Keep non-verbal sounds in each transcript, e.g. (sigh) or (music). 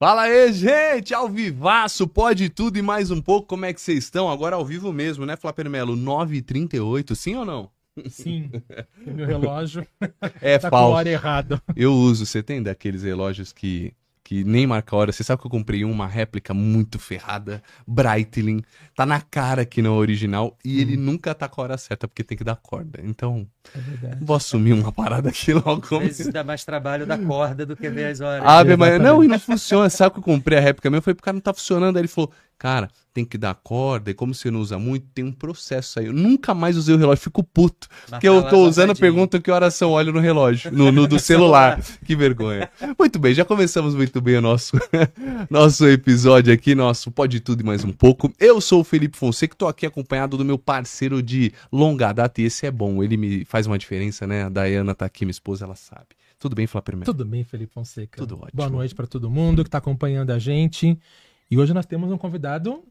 Fala aí, gente! Ao vivaço, pode tudo e mais um pouco. Como é que vocês estão? Agora ao vivo mesmo, né, Flapper Melo? 9h38, sim ou não? Sim, (laughs) meu relógio É tá com a falso. hora errada. Eu uso, você tem daqueles relógios que, que nem marca a hora. Você sabe que eu comprei uma réplica muito ferrada, Breitling. Tá na cara que não é original e ele nunca tá com a hora certa porque tem que dar corda. Então, É verdade. vou assumir uma parada aqui logo. Às vezes dá mais trabalho da corda do que ver as horas. Ave Maria. Exatamente. Não, e não funciona. Sabe que eu comprei a réplica mesmo? Eu falei, pro cara, não tá funcionando. Aí ele falou, cara, tem que dar corda. E como você não usa muito, tem um processo aí. Eu nunca mais usei o relógio, fico puto. Porque eu tô usando, pergunta que horas são, olho no relógio, no, no do (laughs) celular. Que vergonha. Muito bem, já começamos muito bem o nosso, (laughs) nosso episódio aqui, nosso Pode Tudo e Mais Um Pouco. Eu sou o Felipe Fonseca, tô aqui acompanhado do meu parceiro de longa data, e esse é bom, ele me faz uma diferença, né? A Dayana tá aqui, minha esposa, ela sabe. Tudo bem, Flá primeiro? Tudo bem, Felipe Fonseca? Tudo ótimo. Boa noite para todo mundo que tá acompanhando a gente. E hoje nós temos um convidado.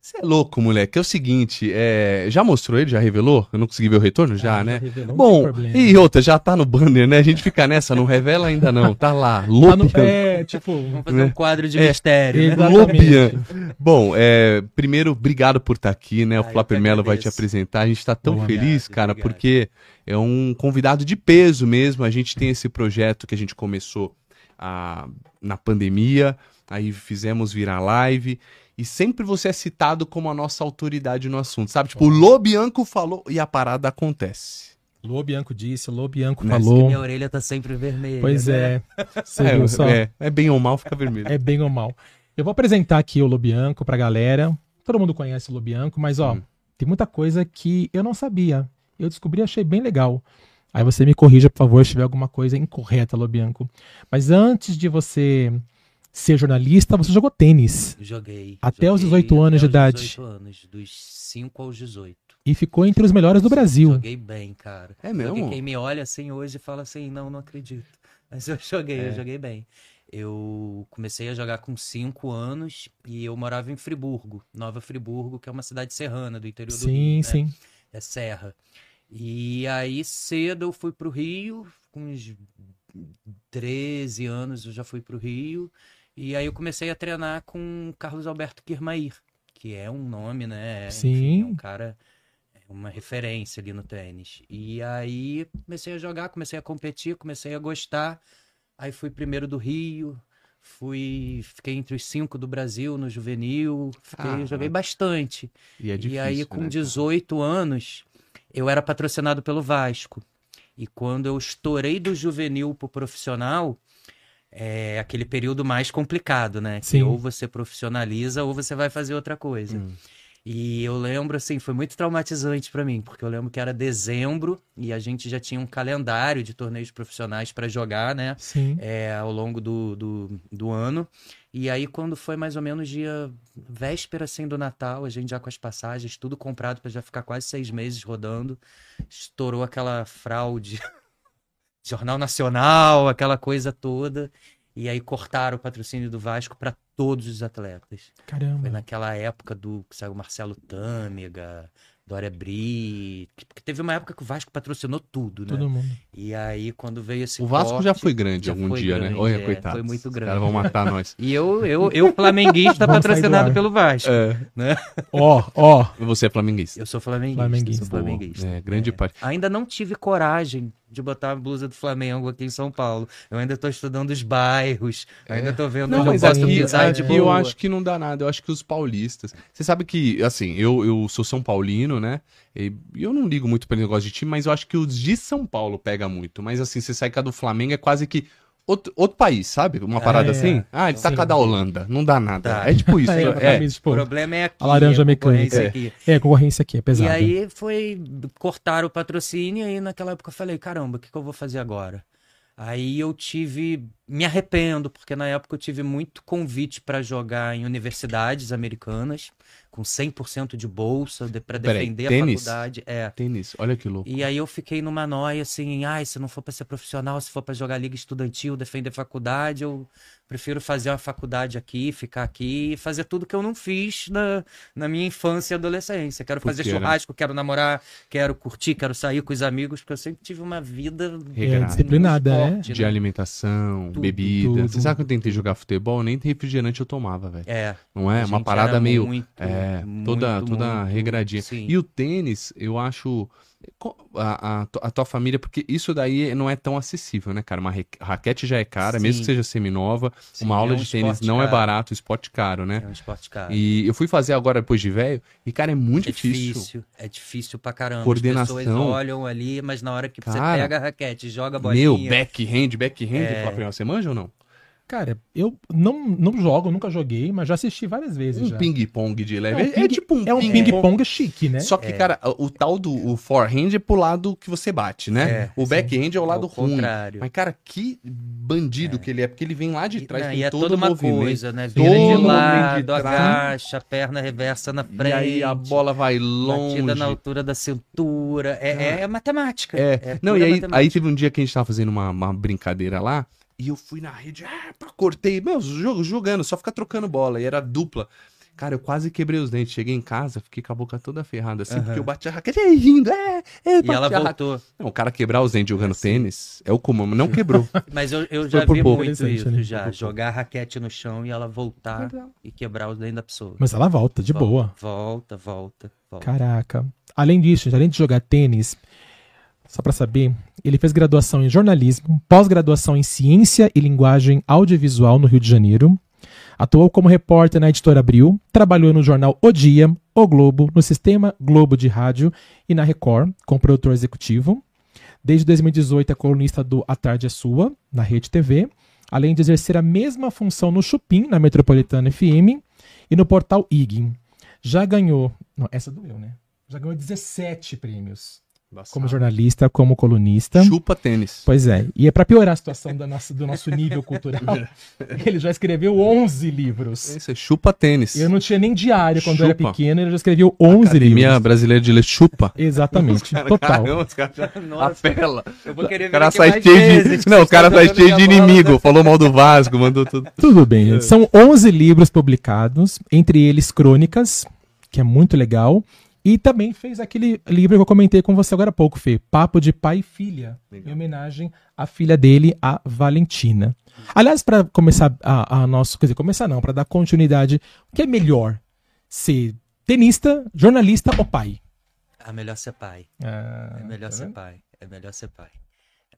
Você é louco, moleque. É o seguinte, é... já mostrou ele? Já revelou? Eu não consegui ver o retorno? Já, Ah, né? revelou, não Bom, e outra, já tá no banner, né? A gente fica nessa, não revela ainda não. Tá lá, Tá no pé, tipo. Vamos fazer um quadro de É. mistério, né? Lobian. Bom, é, primeiro, obrigado por estar aqui, né? O Ah, eu Flapper Mello vai te apresentar. A gente tá tão Boa. feliz, cara, obrigado. porque é um convidado de peso mesmo. A gente tem esse projeto que a gente começou ah, na pandemia, aí fizemos virar live. E sempre você é citado como a nossa autoridade no assunto, sabe? Tipo, o Lobianco falou e a parada acontece. Lô Bianco disse, Lô Bianco Né? falou. Minha orelha tá sempre vermelha. Pois né? é. (laughs) Você viu só? É, é, é bem ou mal, fica vermelho. É bem ou mal. Eu vou apresentar aqui o Lobianco pra galera. Todo mundo conhece o Lobianco, mas ó, Hum. tem muita coisa que eu não sabia. Eu descobri e achei bem legal. Aí você me corrija, por favor, se tiver alguma coisa incorreta, Lobianco. Mas antes de você ser jornalista, você jogou tênis Joguei. Até os joguei 18 anos de até os idade. 18 anos, dos 5 aos 18. e ficou entre os melhores do Brasil. Joguei bem, cara. É mesmo? Joguei, quem me olha assim hoje fala assim, não, não acredito. (laughs) Mas eu joguei, É. eu joguei bem. Eu comecei a jogar com 5 anos e eu morava em Friburgo, Nova Friburgo, que é uma cidade serrana do interior do Rio, Sim, né? sim. é Serra. E aí cedo eu fui pro Rio, com uns 13 anos eu já fui pro Rio, e aí eu comecei a treinar com Carlos Alberto Kirmair, que é um nome, né? Sim. é um cara, é uma referência ali no tênis. E aí comecei a jogar, comecei a competir, comecei a gostar. Aí fui primeiro do Rio, fui, fiquei entre os cinco do Brasil no juvenil, fiquei, Ah. joguei bastante. E é difícil, E aí, com né, cara? 18 anos, eu era patrocinado pelo Vasco. E quando eu estourei do juvenil pro profissional, é aquele período mais complicado, né? Que Sim. ou você profissionaliza ou você vai fazer outra coisa. Hum. E eu lembro, assim, foi muito traumatizante pra mim, porque eu lembro que era dezembro e a gente já tinha um calendário de torneios profissionais pra jogar, né? Sim. é, ao longo do, do, do ano. E aí, quando foi mais ou menos dia véspera assim do Natal, a gente já com as passagens, tudo comprado para já ficar quase seis meses rodando, estourou aquela fraude, (laughs) Jornal Nacional, aquela coisa toda. E aí cortaram o patrocínio do Vasco para todos os atletas. Foi Caramba. naquela época do que saiu Marcelo Tâmega, Dória Bri, porque teve uma época que o Vasco patrocinou tudo, né? Todo mundo. E aí, quando veio esse O Vasco já foi grande já algum foi dia, né? grande, Olha, é, coitado. foi muito Os grande. caras vão matar nós. (laughs) E eu, eu, eu flamenguista, (laughs) patrocinado pelo Vasco. É. (laughs) Ó, ó. Você é flamenguista. Eu sou flamenguista. Flamenguista. Sou flamenguista. É, grande É. parte. Ainda não tive coragem de botar a blusa do Flamengo aqui em São Paulo. Eu ainda tô estudando os bairros. Eu ainda tô vendo Não, onde eu mas posso aqui, pisar de aqui eu boa. acho que não dá nada. Eu acho que os paulistas. Você sabe que, assim, eu, eu sou São Paulino, né? E eu não ligo muito pra esse negócio de time, mas eu acho que os de São Paulo pega muito. Mas assim, você sai a do Flamengo é quase que outro, outro país, sabe? Uma parada É, assim. Ah, ele tá sim. com a da Holanda. Não dá nada. Tá. É tipo (laughs) isso. É, é. O problema é aqui. A laranja a concorrência mecânica. aqui. É, a concorrência aqui é pesada. E aí foi cortar o patrocínio e aí naquela época eu falei, caramba, o que, que eu vou fazer agora? Aí eu tive me arrependo, porque na época eu tive muito convite para jogar em universidades americanas, com 100% de bolsa, de, para Peraí, defender a tênis? faculdade. É. Tênis, olha que louco. E aí eu fiquei numa noia assim, ai, se não for para ser profissional, se for para jogar liga estudantil, defender faculdade, eu prefiro fazer uma faculdade aqui, ficar aqui e fazer tudo que eu não fiz na, na minha infância e adolescência. Quero fazer Porque, né? churrasco, quero namorar, quero curtir, quero sair com os amigos, porque eu sempre tive uma vida. É, disciplinada, é. forte, De né? alimentação, Tudo, bebida. tudo. Você sabe que eu tentei jogar futebol, nem refrigerante eu tomava, velho. É. Não é? Uma parada meio. muito, é, toda, muito, toda muito, regradinha. sim. E o tênis, eu acho. A, a, a tua família, porque isso daí não é tão acessível, né, cara? Uma raquete já é cara, mesmo Sim. que seja seminova. Uma aula é um de tênis não é caro. barato, esporte caro, né? É um esporte caro. E eu fui fazer agora depois de velho, e, cara, é muito é difícil. difícil. É difícil pra caramba. Coordenação. As pessoas olham ali, mas na hora que você Cara, pega a raquete joga a bolinha. Meu, backhand, backhand, É. Flávio, você manja ou não? Cara, eu não, não jogo, nunca joguei, mas já assisti várias vezes Um ping-pong de leve. É um É, ping- tipo um É um ping-pong chique, né? Só que, cara, o tal do o forehand é pro lado que você bate, né? É, o backhand é o Ao lado ruim. contrário. Mas, cara, que bandido que ele é, porque ele vem lá de E, trás, não, tem e é todo toda uma movimento. coisa, né? Todo Vira movimento de lado, agacha, perna reversa na frente. E aí a bola vai longe. Batida na altura da cintura. É, é, é matemática. É, não, e aí, matemática. aí teve um dia que a gente tava fazendo uma, uma brincadeira lá, e eu fui na rede, ah, pá, cortei, meu, jogo, jogando, só ficar trocando bola, e era dupla. Cara, eu quase quebrei os dentes. Cheguei em casa, fiquei com a boca toda ferrada, assim, porque eu bati a raquete, e aí, rindo, é, é, E ela voltou. Não, o cara quebrar os dentes jogando tênis é o comum, não quebrou. (laughs) Mas eu, eu já vi pouco. muito isso né? já. Jogar a raquete no chão e ela voltar e quebrar os dentes da pessoa. Mas ela volta, de Volta, boa. Volta, volta, volta. Caraca. Além disso, além de jogar tênis, só pra saber, ele fez graduação em jornalismo, pós-graduação em ciência e linguagem audiovisual no Rio de Janeiro. Atuou como repórter na editora Abril, trabalhou no jornal O Dia, O Globo, no Sistema Globo de Rádio e na Record, como produtor executivo. Desde 2018 é colunista do A Tarde é Sua, na Rede TV, além de exercer a mesma função no Chupim, na Metropolitana FM, e no portal IG. Já ganhou. Não, essa doeu, né? Já ganhou 17 prêmios. Como jornalista, como colunista. Chupa tênis. Pois é. E é pra piorar a situação da nossa, do nosso nível cultural. (laughs) ele já escreveu 11 livros. Esse é chupa tênis. Eu não tinha nem diário quando eu era Chupa. pequeno, ele já escreveu 11 Academia livros. Brasileira de Ler chupa. Exatamente. (laughs) Total. Caramba, os caras já Nossa, apela. eu vou querer O ver cara aqui sai cheio de. (laughs) Não, o cara sai cheio de minha bola. inimigo. Falou mal do Vasco, mandou tudo. Tudo bem. São 11 livros publicados, entre eles Crônicas, que é muito legal, e também fez aquele livro que eu comentei com você agora há pouco, Fê, Papo de Pai e Filha, Legal. em homenagem à filha dele, a Valentina. Aliás, para começar a, a nosso, quer dizer, começar não, para dar continuidade, o que é melhor? Ser tenista, jornalista ou pai? É melhor ser pai. Ah, É melhor tá ser pai. É melhor ser pai.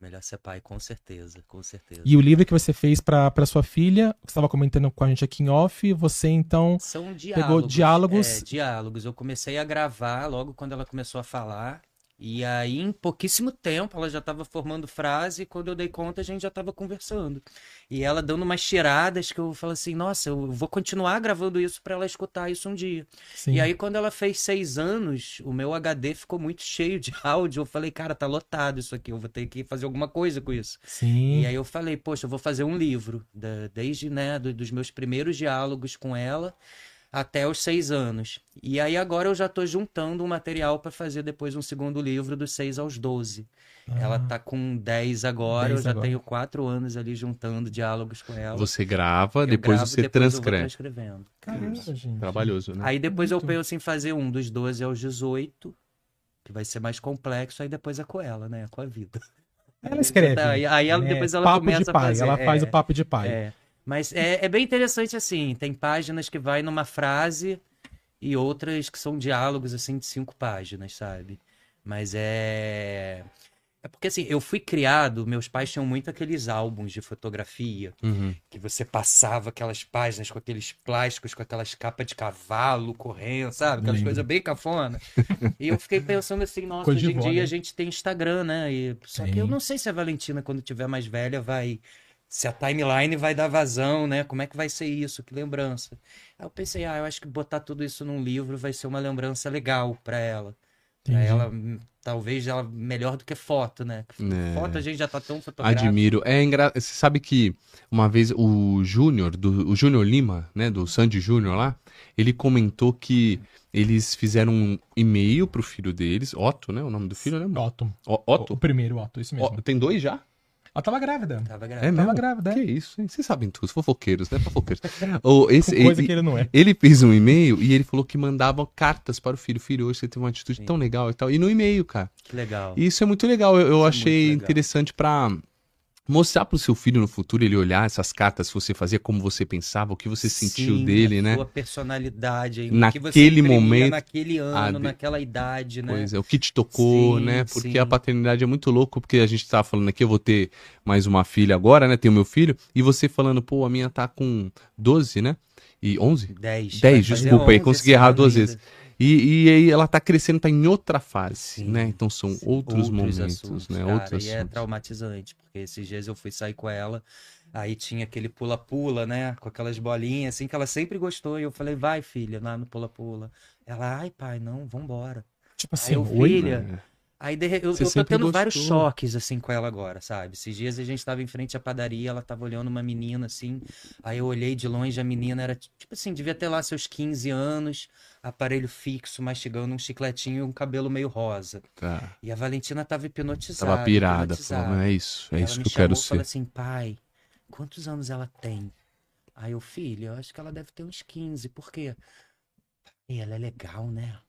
É melhor ser pai, com certeza. Com certeza. E o livro que você fez para sua filha, você estava comentando com a gente aqui em off, você então São diálogos. Pegou diálogos. É, diálogos. Eu comecei a gravar logo quando ela começou a falar. E aí, em pouquíssimo tempo, ela já estava formando frase. E quando eu dei conta, a gente já estava conversando. E ela dando umas tiradas que eu falo assim: nossa, eu vou continuar gravando isso para ela escutar isso um dia. sim. E aí, quando ela fez seis anos, o meu HD ficou muito cheio de (laughs) áudio. Eu falei, cara, tá lotado isso aqui, eu vou ter que fazer alguma coisa com isso. Sim. E aí eu falei, poxa, eu vou fazer um livro, da- desde, né, do- dos meus primeiros diálogos com ela até os seis anos. E aí agora eu já tô juntando um material para fazer depois um segundo livro dos seis aos 12. Ela Ah. tá com 10 agora, 10 eu já agora. tenho quatro anos ali juntando diálogos com ela. Você grava, Eu depois gravo, você depois eu transcreve. transcrevendo. Caramba, gente. Trabalhoso, né? Aí depois eu Muito. penso em fazer um dos 12 aos 18, que vai ser mais complexo, aí depois é com ela, né? Com a vida. Ela escreve. Aí, aí ela, né? depois ela papo começa de pai. a fazer. Ela faz é, o papo de pai. é. Mas é, é bem interessante assim. Tem páginas que vai numa frase e outras que são diálogos assim de cinco páginas, sabe? Mas é. É porque assim, eu fui criado, meus pais tinham muito aqueles álbuns de fotografia Uhum. que você passava aquelas páginas com aqueles plásticos, com aquelas capas de cavalo correndo, sabe? Aquelas coisas bem cafona. (laughs) e eu fiquei pensando assim, nossa, Coisa hoje em dia né? a gente tem Instagram, né? E, só que eu não sei se a Valentina, quando tiver mais velha, vai. Se a timeline vai dar vazão, né? Como é que vai ser isso? Que lembrança. Aí eu pensei, ah, eu acho que botar tudo isso num livro vai ser uma lembrança legal pra ela. Pra ela, hum, talvez ela melhor do que foto, né? É. Foto a gente já tá tão fotográfico. Admiro. É engra... Você sabe que uma vez o Júnior, do... o Júnior Lima, né, do Sandy Júnior lá, ele comentou que eles fizeram um e-mail pro filho deles, Otto, né, o nome do filho, né? Otto. O- O Otto? primeiro Otto, isso mesmo. Ó, tem dois já? Ela tava grávida. Tava É grávida. mesmo? Tava grávida, é. Que isso, hein? Vocês sabem tudo, fofoqueiros, né? Fofoqueiros. (laughs) o, esse, Com coisa ele, que ele não é. ele fez um e-mail e ele falou que mandava cartas para o filho. Filho, hoje você teve uma atitude Sim. tão legal e tal. E no e-mail, cara. Que legal. E isso é muito legal. Eu, eu é achei legal. interessante pra mostrar pro seu filho no futuro, ele olhar essas cartas que você fazia, como você pensava, o que você sentiu Sim, dele, a né? Sua personalidade aí, Naquele o que você imprimia momento, naquele ano, de- naquela idade, né? Pois é, o que te tocou, Sim, né? Porque sim. a paternidade é muito louco, porque a gente tava falando aqui, eu vou ter mais uma filha agora, né? Tenho meu filho, e você falando, pô, a minha tá com 12, né? E 11? 10. 10, vai fazer desculpa aí, 11 consegui errar ano duas vezes. E, e aí ela tá crescendo, tá em outra fase, Sim, né? Então são Sim, outros, momentos, assuntos, né? cara, outros e é assuntos. traumatizante, porque esses dias eu fui sair com ela, aí tinha aquele pula-pula, né, com aquelas bolinhas, assim, que ela sempre gostou, e eu falei, vai, filha, lá no pula-pula. Ela, ai, pai, não, vambora. Tipo assim, eu oi. filha, É. Aí de eu, eu tô tendo vários gostou. choques, assim, com ela agora, sabe? Esses dias a gente tava em frente à padaria, ela tava olhando uma menina, assim, aí eu olhei de longe, a menina era, tipo assim, devia ter lá seus 15 anos, aparelho fixo, mastigando um chicletinho e um cabelo meio rosa. Tá. E a Valentina tava hipnotizada. Tava pirada, falando, é isso, é Ela isso que eu quero chamou e falou ser. assim, pai, quantos anos ela tem? Aí eu, filho, eu acho que ela deve ter uns 15, por quê? E ela é legal, né?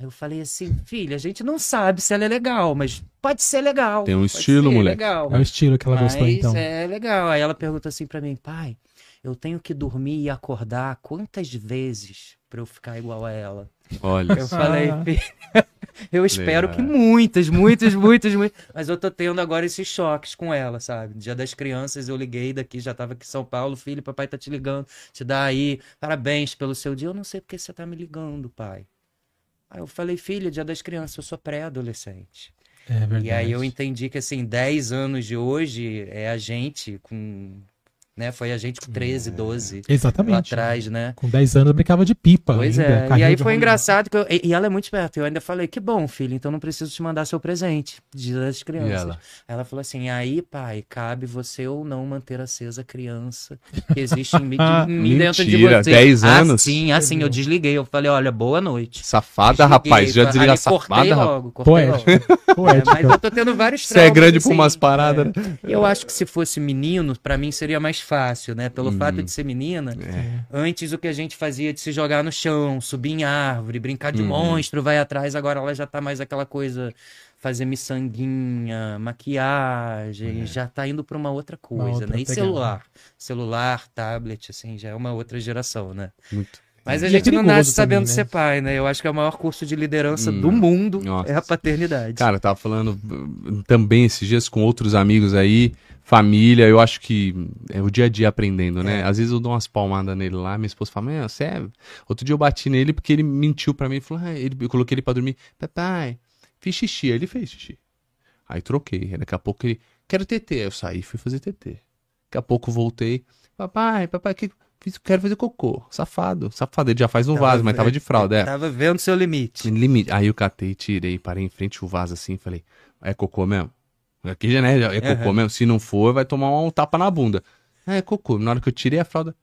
Eu falei assim, filha, a gente não sabe se ela é legal, mas pode ser legal. Tem um estilo, moleque. Legal. É o estilo que ela gostou, Mas então. é legal. Aí ela pergunta assim pra mim, pai, eu tenho que dormir e acordar quantas vezes pra eu ficar igual a ela? Olha, Eu falei, Ah. filha, eu espero Legal. que muitas, muitas, muitas, muitas. Mas eu tô tendo agora esses choques com ela, sabe? Dia das crianças eu liguei daqui, já tava aqui em São Paulo, filho, papai tá te ligando, te dá aí, parabéns pelo seu dia. Eu não sei porque você tá me ligando, pai. Aí eu falei, filha, dia das crianças, eu sou pré-adolescente. É verdade. E aí eu entendi que, assim, 10 anos de hoje é a gente com. Né? Foi a gente com 13, 12 lá Exatamente. atrás, né? Com 10 anos eu brincava de pipa. Pois ainda, é. E aí foi engraçado que eu, e, e ela é muito esperta. Eu ainda falei, que bom, filho, então não preciso te mandar seu presente. Dia das e crianças. ela? Ela falou assim: aí, pai, cabe você ou não manter acesa a criança que existe em mim, de mim (laughs) dentro de Mentira, você. 10 anos? Assim, assim, eu desliguei. Eu falei: olha, boa noite. Safada, Desliguei. rapaz. Já Aí desliga cortei safada, rapaz. logo, cortei logo. Poética. É, Poética. mas eu tô tendo vários Você é traumas, grande assim, umas paradas, é. né? Eu acho que se fosse menino, pra mim seria mais fácil, né? Pelo Uhum. fato de ser menina, É. Antes o que a gente fazia de se jogar no chão, subir em árvore, brincar de Uhum. monstro, vai atrás, agora ela já tá mais aquela coisa, fazer miçanguinha, maquiagem, já tá indo pra uma outra coisa, outra né? E pegada. celular. Celular, tablet, assim, já é uma outra geração, né? Muito. Mas a E é gente não perigoso nasce sabendo também, né? ser pai, né? Eu acho que é o maior curso de liderança Hum. do mundo Nossa. é a paternidade. Cara, eu tava falando uh, também esses dias com outros amigos aí, família, eu acho que é o dia a dia aprendendo, né? É. Às vezes eu dou umas palmadas nele lá, minha esposa fala, "Meu, você é... Outro dia eu bati nele porque ele mentiu pra mim, ele falou, ah, ele, eu coloquei ele pra dormir, papai, fiz xixi, aí ele fez xixi. Aí troquei, aí daqui a pouco ele, quero TT, eu saí e fui fazer TT. Daqui a pouco voltei, papai, papai, que... Fiz, quero fazer cocô, safado, safado, ele já faz no Tava vaso, mas tava de fralda, é. Tava vendo seu limite. Limite. Aí eu catei, tirei, parei em frente o vaso assim falei, é cocô mesmo? Aqui já né, é cocô Aham. mesmo. Se não for, vai tomar um tapa na bunda. Ah, é cocô. Na hora que eu tirei a fralda,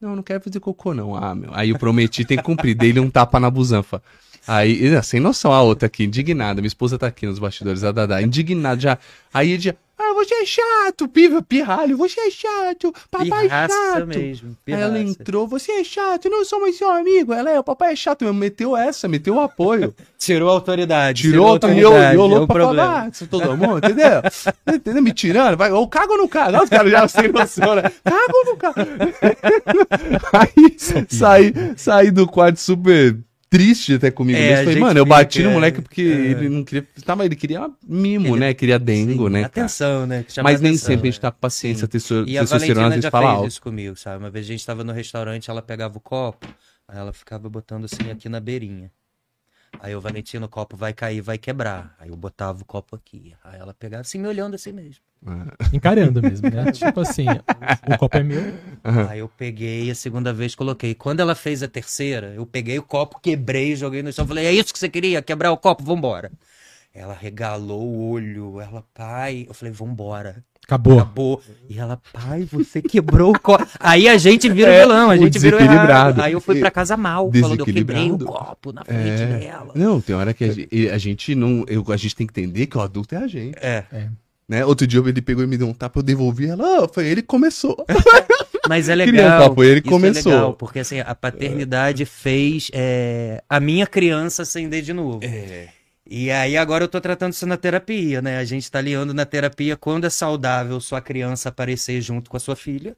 não, não quero fazer cocô não. Ah, meu. Aí eu prometi, tem que cumprir. Dei ele um tapa na busanfa. Aí, eh, sem noção, a outra aqui, indignada. Minha esposa tá aqui nos bastidores, a Dada, indignada já. Aí ele já, ah, você é chato, piva, pirralho, você é chato, papai é Pirraça chato. mesmo. Aí ela pirraça. entrou, você é chato, eu não sou mais seu amigo. Ela é, o papai é chato mesmo. Meteu essa, meteu o apoio. (laughs) Tirou a autoridade. Tirou, e eu, autoridade, eu é louco um pra problema. falar, ah, todo mundo, entendeu? (laughs) entendeu? Me tirando, vai, ou cago não cago? Não, os caras já sem noção, né? (laughs) Cago não cago? Aí, saí, saí do quarto super triste até comigo É, mesmo. Falei, mano, eu fica, bati no é. moleque porque É. ele não queria, tava, ele queria mimo, Ele- né? Queria dengo, Sim, né? Atenção, né? Mas nem atenção, sempre a gente né? tá com paciência, testo- E a testosterona às vezes fala alto. isso comigo, sabe? Uma vez a gente tava no restaurante, ela pegava o copo, aí ela ficava botando assim aqui na beirinha. Aí o Valentino, o copo vai cair, vai quebrar. Aí eu botava o copo aqui. Aí ela pegava assim, me olhando assim mesmo. (laughs) Encarando mesmo, né? (laughs) tipo assim, o copo é meu. Aí eu peguei a segunda vez, coloquei. Quando ela fez a terceira, eu peguei o copo, quebrei, joguei no chão. Falei, é isso que você queria? Quebrar o copo? Vambora. Ela regalou o olho. Ela, pai. Eu falei, vambora. Acabou. Acabou. E ela, pai, você quebrou o copo. Aí a gente vira É, o vilão, a gente vira errado. Aí eu fui pra casa mal, falando, eu quebrei o copo na frente É. dela. Não, tem hora que a gente, a gente não. eu- a gente tem que entender que o adulto é a gente. É. Né? Outro dia ele pegou e me deu um tapa, eu devolvi ela. Ah, foi ele que começou. (laughs) Mas é (laughs) Criança, legal. foi ele isso começou. É legal, porque assim, a paternidade fez é, a minha criança acender de novo. É. E aí agora eu tô tratando isso na terapia, né? A gente tá aliando na terapia quando é saudável sua criança aparecer junto com a sua filha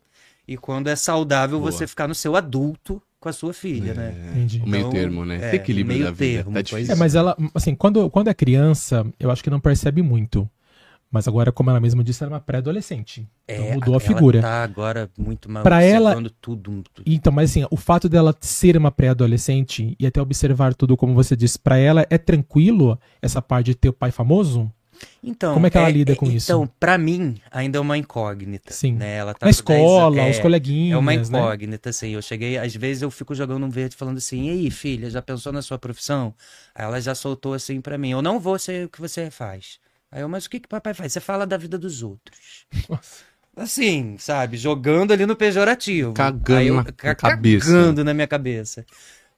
e quando é saudável Boa. você ficar no seu adulto com a sua filha, né? Entendi. O meio Então, termo, né? é, equilíbrio meio da vida. termo, tá difícil. É, mas ela, assim, quando, quando é criança, eu acho que não percebe muito. Mas agora, como ela mesma disse, ela é uma pré-adolescente. Então É, mudou a ela figura. tá agora muito mal Pra ela- observando tudo. tudo. Então, mas assim, o fato dela ser uma pré-adolescente e até observar tudo, como você disse, pra ela é tranquilo essa parte de ter o pai famoso? Então, Como é que ela lida com isso? Então, pra mim, ainda é uma incógnita. Sim. Né? Ela tá Na com 10 escola, anos- os é, coleguinhas, É uma né? incógnita, assim. Eu cheguei, às vezes eu fico jogando um verde falando assim, e aí, filha, já pensou na sua profissão? Aí ela já soltou assim pra mim, eu não vou ser o que você faz. Aí eu, mas o que que papai faz? Você fala da vida dos outros. Nossa. Assim, sabe? Jogando ali no pejorativo. Cagando Aí eu- na ca- cabeça. Cagando na minha cabeça.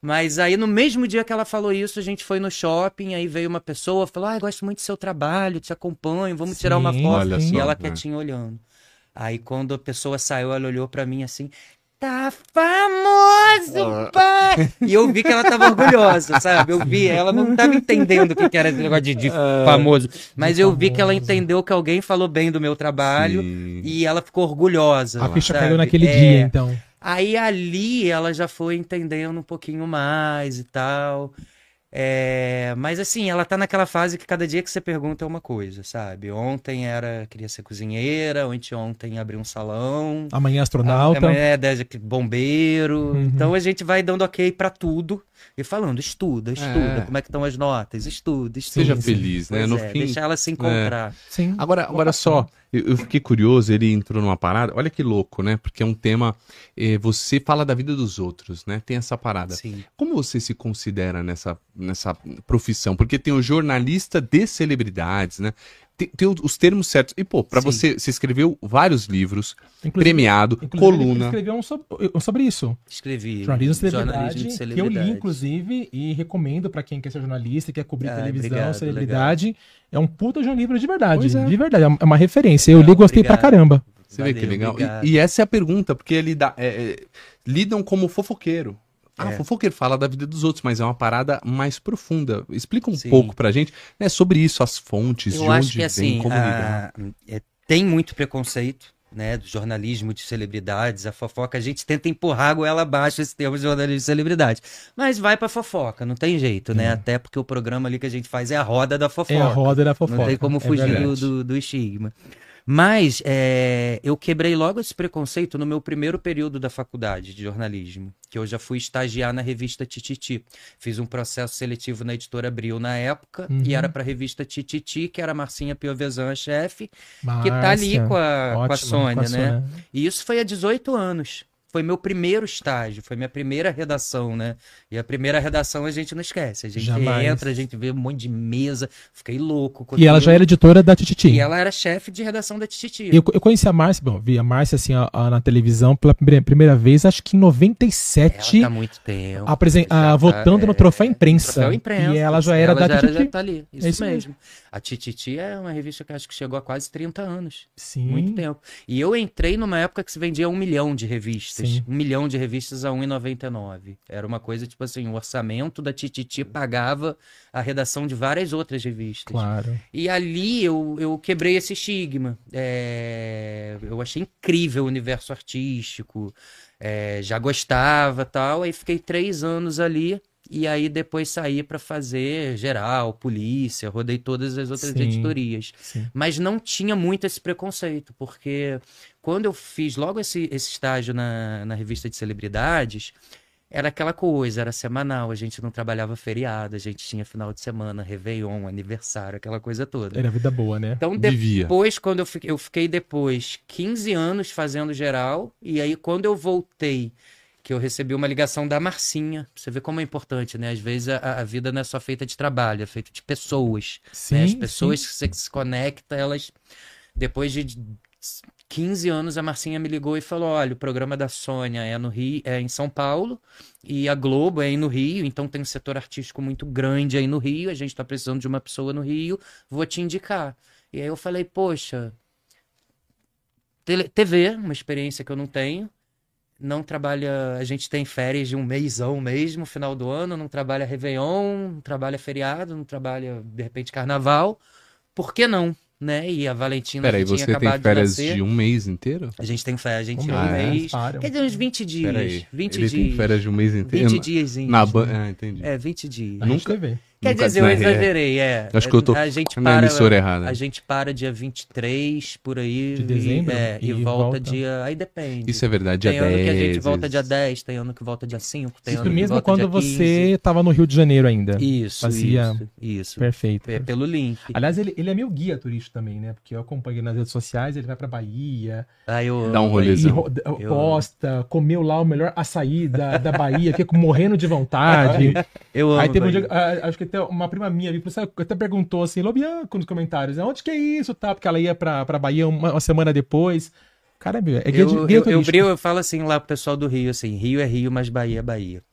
Mas aí, no mesmo dia que ela falou isso, a gente foi no shopping, aí veio uma pessoa, falou, ah, gosto muito do seu trabalho, te acompanho, vamos tirar uma Sim, foto. Sim. E só, ela né? quietinha olhando. Aí quando a pessoa saiu, ela olhou pra mim assim, tá famoso, pai! E eu vi que ela tava orgulhosa, sabe? Eu vi, ela não tava entendendo o que que era esse negócio de, de famoso. Mas eu vi que ela famoso. entendeu que alguém falou bem do meu trabalho Sim. e ela ficou orgulhosa. A ficha caiu naquele É. dia, então. Aí ali ela já foi entendendo um pouquinho mais e tal. É, mas assim, ela tá naquela fase que cada dia que você pergunta é uma coisa, sabe? Ontem era queria ser cozinheira, ontem ontem abrir um salão. Amanhã astronauta. Amanhã é dez- bombeiro. Uhum. Então a gente vai dando ok pra tudo e falando, estuda, estuda. É. Como é que estão as notas? Estuda, estuda. Seja feliz, né? Pois No é, fim. deixar ela se encontrar. Sim. Agora, agora só, eu fiquei curioso, ele entrou numa parada, olha que louco, né? Porque é um tema, eh, você fala da vida dos outros, né? Tem essa parada. Sim. Como você se considera nessa, nessa profissão? Porque tem o jornalista de celebridades, né? Tem, tem o- os termos certos. E, pô, pra Sim. você, você escreveu vários livros, Inclusive- premiado, Inclusive, ele coluna. escreveu um sobre, um sobre isso. Escrevi. Jornalismo de celebridade, jornalismo de que eu celebridade. li, inclusive, e recomendo pra quem quer ser jornalista, quer cobrir Ah, televisão, obrigado, celebridade. É um puta de um livro de verdade. É. De verdade. É uma referência. Eu li e gostei pra obrigado. caramba. Você vê que Valeu, legal. E, e essa é a pergunta, porque ele dá, é, é, lidam como fofoqueiro. Ah, É. fofoqueiro fala da vida dos outros, mas é uma parada mais profunda. Explica um Sim. pouco pra gente né, sobre isso, as fontes, de Eu onde acho que vem, assim, como a- é, tem muito preconceito, né, do jornalismo de celebridades, a fofoca, a gente tenta empurrar a goela abaixo esse termo de jornalismo de celebridade. Mas vai pra fofoca, não tem jeito, né? Até porque o programa ali que a gente faz é a roda da fofoca. É a roda da fofoca. Não tem como É fugir do, do estigma. Mas é, eu quebrei logo esse preconceito no meu primeiro período da faculdade de jornalismo, que eu já fui estagiar na revista Tititi. Fiz um processo seletivo na editora Abril na época, Uhum. e era para a revista Tititi, que era a Marcinha Piovesan, a chefe, que tá ali Márcia, com a, com a Sônia, com a né? Sônia. E isso foi há 18 anos. Foi meu primeiro estágio, foi minha primeira redação, né? E a primeira redação a gente não esquece. A gente Jamais. entra, a gente vê um monte de mesa, fiquei louco. E ela aquilo. já era editora da Tititi. E ela era chefe de redação da Tititi. Eu, eu conheci a Márcia, bom, vi a Márcia assim a- a- na televisão pela primeira, primeira vez, acho que em Ela 97, tá há muito tempo. apresen- já tá, ah, votando no é, troféu imprensa. Troféu imprensa. E ela já era Ela da já era, Tititi. já tá ali. Isso, É isso mesmo. mesmo. A Tititi é uma revista que acho que chegou a quase 30 anos. Sim. Muito tempo. E eu entrei numa época que se vendia um milhão de revistas. Sim. Um milhão de revistas a R$ 1,99. Era uma coisa, tipo assim, o orçamento da Tititi pagava a redação de várias outras revistas. Claro. E ali eu, eu quebrei esse estigma. É, eu achei incrível o universo artístico. É, já gostava tal. Aí fiquei três anos ali. E aí depois saí para fazer geral, polícia, rodei todas as outras Sim. editorias. Sim. Mas não tinha muito esse preconceito, porque quando eu fiz logo esse, esse estágio na, na revista de celebridades, era aquela coisa, era semanal, a gente não trabalhava feriado, a gente tinha final de semana, Réveillon, aniversário, aquela coisa toda. Era vida boa, né? Então, Vivia. depois, quando eu fiquei, eu fiquei depois 15 anos fazendo geral, e aí quando eu voltei, que eu recebi uma ligação da Marcinha, você vê como é importante, né? Às vezes a, a vida não é só feita de trabalho, é feita de pessoas. Sim, né? As pessoas que você se conecta, elas, depois de 15 anos, a Marcinha me ligou e falou: olha, o programa da Sônia é no Rio, é em São Paulo, e a Globo é aí no Rio, então tem um setor artístico muito grande aí no Rio, a gente está precisando de uma pessoa no Rio, vou te indicar. E aí eu falei, poxa, TV, uma experiência que eu não tenho. Não trabalha. A gente tem férias de um mêsão mesmo, final do ano, não trabalha Réveillon, não trabalha feriado, não trabalha, de repente, carnaval. Por que não? Né? E a Valentina Peraí, que tinha você tem acabado de férias de um mês inteiro? A gente tem férias, a gente Um tem um mês. Quer dizer, uns 20 dias. Peraí. 20 Ele dias. tem férias de um mês inteiro? 20 dias. Na ban... Ah, entendi. É, 20 dias. A gente Nunca- TV. Quer Nunca- dizer, eu é, é. exagerei, é. Acho que eu tô A gente na para, emissora errada. a gente para dia 23, por aí. De dezembro? E, é, e, E volta, volta. dia... Aí depende. Isso é verdade, dia tem ano 10. que a gente volta dia 10, tem ano que volta dia 5, tem Isso ano que mesmo quando dia você 15. estava no Rio de Janeiro ainda. Isso, fazia- isso, isso. Perfeito. É pelo link. Aliás, ele, ele é meu guia turístico também, né? Porque eu acompanho ele nas redes sociais, ele vai pra Bahia, Aí eu Dá um amo rolê. e Lesão. ro- Eu- posta, comeu lá o melhor açaí da, da Bahia, fica morrendo de vontade. (laughs) Eu amo. Aí teve um dia, ah, acho que até uma prima minha até perguntou assim, Lobianco nos comentários, né? onde que é isso, tá? Porque ela ia pra, pra Bahia uma, uma semana depois. Cara, meu, é de- eu, eu, eu, brilho, eu falo assim lá pro pessoal do Rio, assim, Rio é Rio, mas Bahia é Bahia.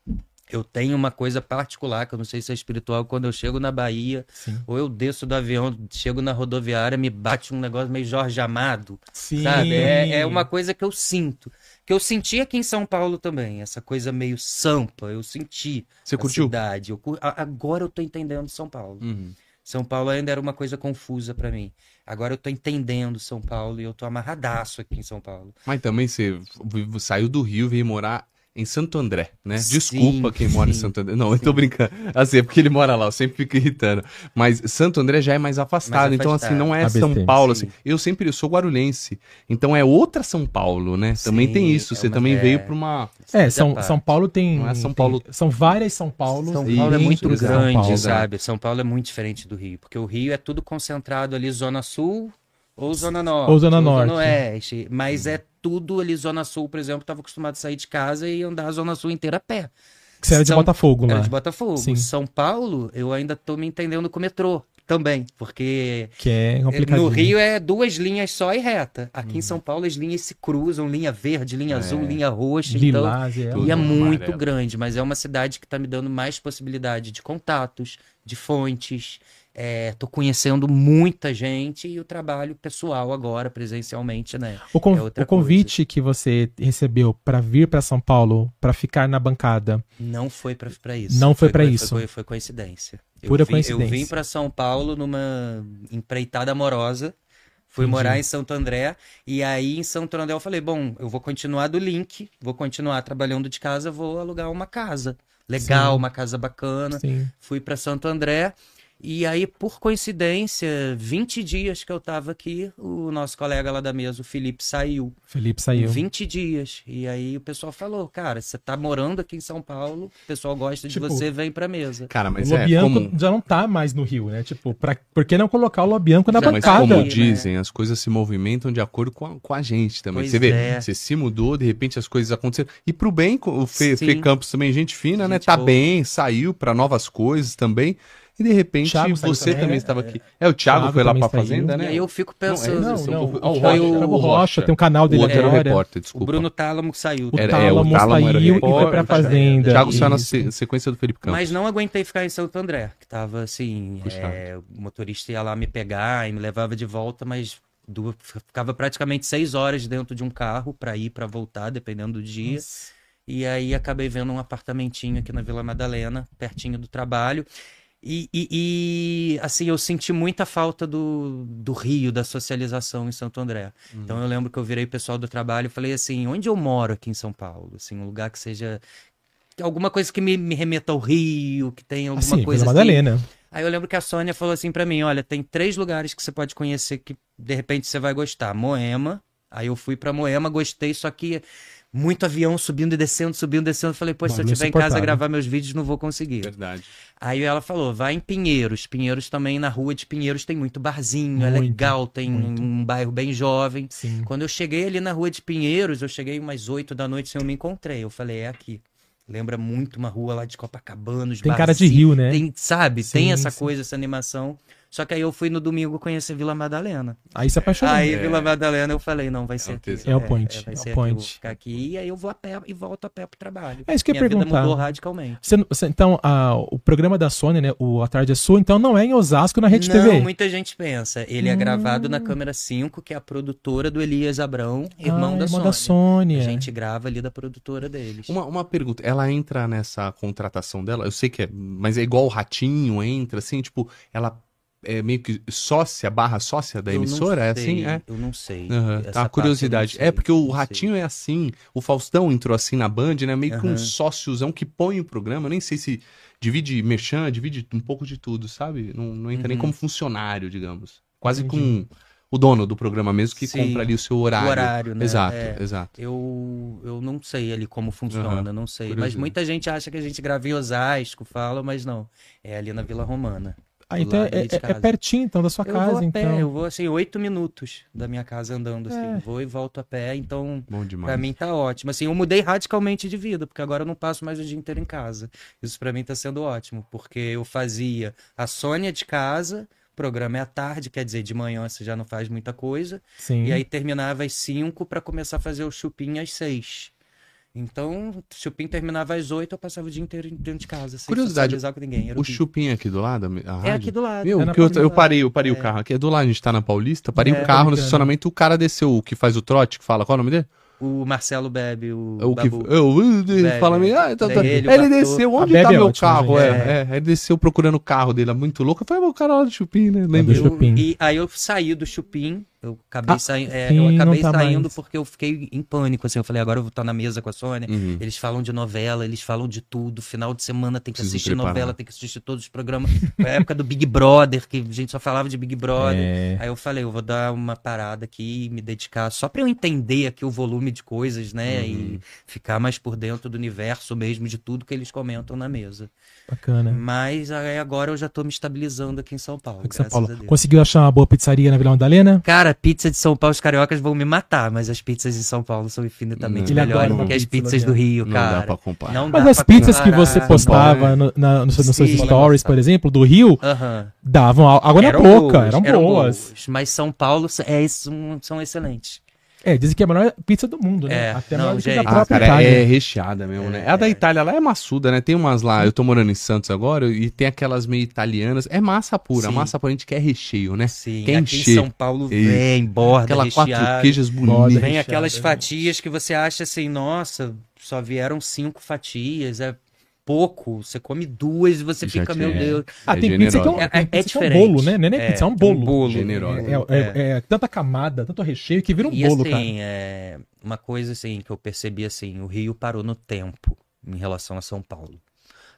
Eu tenho uma coisa particular, que eu não sei se é espiritual, quando eu chego na Bahia, Sim. ou eu desço do avião, chego na rodoviária, me bate um negócio meio Jorge Amado, Sim. sabe? É, é uma coisa que eu sinto. Que eu senti aqui em São Paulo também, essa coisa meio sampa, eu senti Você a curtiu? cidade. Eu agora eu tô entendendo São Paulo. Uhum. São Paulo ainda era uma coisa confusa pra mim. Agora eu tô entendendo São Paulo e eu tô amarradaço aqui em São Paulo. Mas também você saiu do Rio e veio morar em Santo André, né? Sim, Desculpa quem mora em sim. Santo André. Não, eu tô brincando. Assim, é porque ele mora lá, eu sempre fico irritando. Mas Santo André já é mais afastado, Mais então assim, afastado. não é ABC, São Paulo, sim. assim. Eu sempre eu sou guarulhense, então é outra São Paulo, né? Também Sim, tem isso, é você uma- também é. veio pra uma... É, São, tá. São Paulo tem. Não é São tem- Paulo- são várias São Paulo. São E Paulo é muito grande, Paulo. sabe? São Paulo é muito diferente do Rio, porque o Rio é tudo concentrado ali, Zona Sul ou Zona Norte. Ou Zona Norte. Oeste. Mas é tudo ali, Zona Sul, por exemplo, estava acostumado a sair de casa e andar a Zona Sul inteira a pé. Que você era de São- Botafogo lá. Era de Botafogo. Sim. São Paulo, eu ainda tô me entendendo com o metrô também, porque Que é no Rio é duas linhas só e reta. Aqui em São Paulo as linhas se cruzam, linha verde, linha azul, linha roxa. Então, Lilás, é. Tudo e é muito amarelo. grande, mas é uma cidade que está me dando mais possibilidade de contatos, de fontes. É, tô conhecendo muita gente e o trabalho pessoal agora, presencialmente, né? O, con- é o convite que você recebeu pra vir pra São Paulo, pra ficar na bancada, Não foi pra pra isso. Não foi pra coi- isso. Foi, foi coincidência. Eu Pura vim- coincidência. Eu vim pra São Paulo numa empreitada amorosa. Fui Entendi. morar em Santo André. E aí, em Santo André, eu falei: bom, eu vou continuar do link, vou continuar trabalhando de casa, vou alugar uma casa. Legal, Sim. uma casa bacana. sim. Fui pra Santo André. E aí, por coincidência, 20 dias que eu tava aqui, o nosso colega lá da mesa, o Felipe, saiu. Felipe saiu. 20 dias. E aí o pessoal falou, cara, você tá morando aqui em São Paulo, o pessoal gosta de Tipo, você, vem pra mesa. Cara, mas o é Lobianco como... já não tá mais no Rio, né? Tipo, pra, por que não colocar o Lobianco na Já, Mas bancada? como né? dizem, as coisas se movimentam de acordo com a, com a gente também. Pois você vê, é. você se mudou, de repente as coisas aconteceram. E pro bem, o Fê. Fê Campos também, gente fina, né? Gente Tá boa. bem, saiu pra novas coisas também. E de repente Thiago você também, também né? estava aqui. É, o Thiago, Thiago foi lá pra saiu. fazenda, E né? aí eu fico Não, pensando. é, Não, esse é não. o- O, o Rocha, o o Rocha, Rocha. tem um canal O dele era o agora. repórter, o desculpa. Bruno Tálamo saiu. O Era- é, o Tálamo Tálamo saiu e foi pra repórter. fazenda. Thiago saiu na sequência do Felipe Campos. Mas não aguentei ficar em Santo André, que tava assim, é, o motorista ia lá me pegar e me levava de volta, mas du- ficava praticamente seis horas dentro de um carro pra ir, pra voltar, dependendo do dia. E aí acabei vendo um apartamentinho aqui na Vila Madalena, pertinho do trabalho. E, e- e, assim, eu senti muita falta do, do Rio, da socialização em Santo André. Então eu lembro que eu virei pessoal do trabalho e falei assim, onde eu moro aqui em São Paulo? Assim, um lugar que seja alguma coisa que me, me remeta ao Rio, que tenha alguma Assim, coisa Vila assim. Madalena. Aí eu lembro que a Sônia falou assim pra mim, olha, tem três lugares que você pode conhecer que de repente você vai gostar. Moema. Aí eu fui pra Moema, gostei, só que muito avião subindo e descendo, subindo e descendo. Eu falei, pô, se eu estiver em casa gravar meus vídeos, não vou conseguir. Verdade. Aí ela falou, vai em Pinheiros. Pinheiros também, na rua de Pinheiros, tem muito barzinho, é Muito, legal, tem muito. um bairro bem jovem. Sim. Quando eu cheguei ali na rua de Pinheiros, eu cheguei umas 8 da noite, sem eu me encontrei. Eu falei, é aqui. Lembra muito uma rua lá de Copacabana, os Tem cara de Rio, né? Tem, sabe? Sim, tem essa sim. coisa, essa animação. Só que aí eu fui no domingo conhecer Vila Madalena. Aí se apaixonou. Aí É. Vila Madalena eu falei, não, vai ser aqui. tesão. É o point, vai é o ser aqui, eu vou point. ficar aqui. E aí eu vou a pé e volto a pé pro trabalho. É isso que eu ia Minha perguntar. mudou radicalmente. Você- você- então, a- o programa da Sony, né? O A Tarde é Sua, então não é em Osasco na Rede não, TV. muita gente pensa. Ele é Hum. gravado na câmera 5, que é a produtora do Elias Abrão, irmão ah, da irmão Sony. da Sony. A é. gente grava ali da produtora deles. Uma, uma pergunta, ela entra nessa contratação dela? Eu sei que é, mas é igual o Ratinho entra, assim, tipo, ela é meio que sócia, barra sócia da Eu emissora? É assim? É. Eu não sei. Aham, Essa eu curiosidade. sei, É porque o não sei. Ratinho é assim, o Faustão entrou assim na Band, né? Meio que um sóciozão que põe o programa. Eu nem sei se divide merchan, divide um pouco de tudo, sabe? Não, não entra nem Uhum. como funcionário, digamos. Quase Entendi. com o dono do programa mesmo que Sim, compra ali o seu horário. O horário, né? Exato, É. exato. Eu, eu não sei ali como funciona, não sei. Mas muita gente acha que a gente grava em Osasco, fala, mas não. É ali na Vila Romana. Ah, então é, é- pertinho, então, da sua eu casa, vou a então. pé, eu vou assim, oito minutos da minha casa andando, assim. É. Vou e volto a pé, então Bom demais. pra mim tá ótimo. Assim, eu mudei radicalmente de vida, porque agora eu não passo mais o dia inteiro em casa. Isso pra mim tá sendo ótimo, porque eu fazia a Sônia de casa, o programa é à tarde, quer dizer, de manhã você já não faz muita coisa. Sim. E aí terminava às 5 pra começar a fazer o chupim às 6. Então, o chupim terminava às 8, eu passava o dia inteiro dentro de casa, sem Curiosidade, com ninguém. Era O horrível. chupim é aqui do lado? a É aqui do lado. Meu, É que eu, eu parei, eu parei o É. carro aqui. É do lado, a gente tá na Paulista. Parei É, o carro no estacionamento, o cara desceu, o que faz o trote, que fala, qual é o nome dele? O Marcelo bebe, o, o que eu, uh, Bebe. fala meio, ah, tá, tá. Ele, o ele desceu, onde tá é meu ótimo, carro? É, é, aí ele desceu procurando o carro dele, é muito louco. Eu falei, "Ah, o cara lá do Chupim, né? Lembra? do Eu- Chupim. e aí eu saí do chupim, eu acabei, Ah, saí- é, sim, eu acabei tá saindo mais. porque eu fiquei em pânico, assim, eu falei, agora eu vou estar na mesa com a Sônia, Uhum. eles falam de novela, eles falam de tudo, final de semana tem que Preciso assistir preparar. novela, tem que assistir todos os programas, foi a época do Big Brother, que a gente só falava de Big Brother, É. aí eu falei, eu vou dar uma parada aqui e me dedicar, só pra eu entender aqui o volume de coisas, né, Uhum. e ficar mais por dentro do universo mesmo, de tudo que eles comentam na mesa. Bacana. Mas aí agora eu já tô me estabilizando aqui em São Paulo, Aqui em São graças Paulo. a Deus. Conseguiu achar uma boa pizzaria na Vila Madalena? Cara, pizza de São Paulo, os cariocas vão me matar, mas as pizzas de São Paulo são infinitamente Ele adora melhores do que as pizza, pizzas do Rio, Não cara. dá pra comparar. Não Mas dá as pizzas que comparar, você não. postava no, na, nos, nos seus stories, por exemplo, do Rio, Aham. davam á- água na Eram boca, boas, eram boas. boas, Mas São Paulo é, são, são excelentes. É, dizem que é a melhor pizza do mundo, né? É, Até não, melhor do que da gente. Ah, própria cara, Itália. é recheada mesmo, né? A da Itália lá é maçuda, né? Tem umas lá, eu tô morando em Santos agora, e tem aquelas meio italianas. É massa pura, Sim. massa pura a gente quer recheio, né? Sim, Quer aqui encher. em São Paulo Isso. vem, borda, Aquela quatro recheado. queijas Borda, bonitas. Vem aquelas né? fatias que você acha assim, nossa, só vieram cinco fatias, é pouco. Você come duas e você Já fica, meu Deus. Ah, É tem pizza que é um, É- é pizza que é um bolo, né? Não é nem É, pizza, é um é um bolo. bolo. Generosa. É, é- é- é tanta camada, tanto recheio que vira um e bolo, assim, cara. é, uma coisa assim que eu percebi assim, o Rio parou no tempo em relação a São Paulo.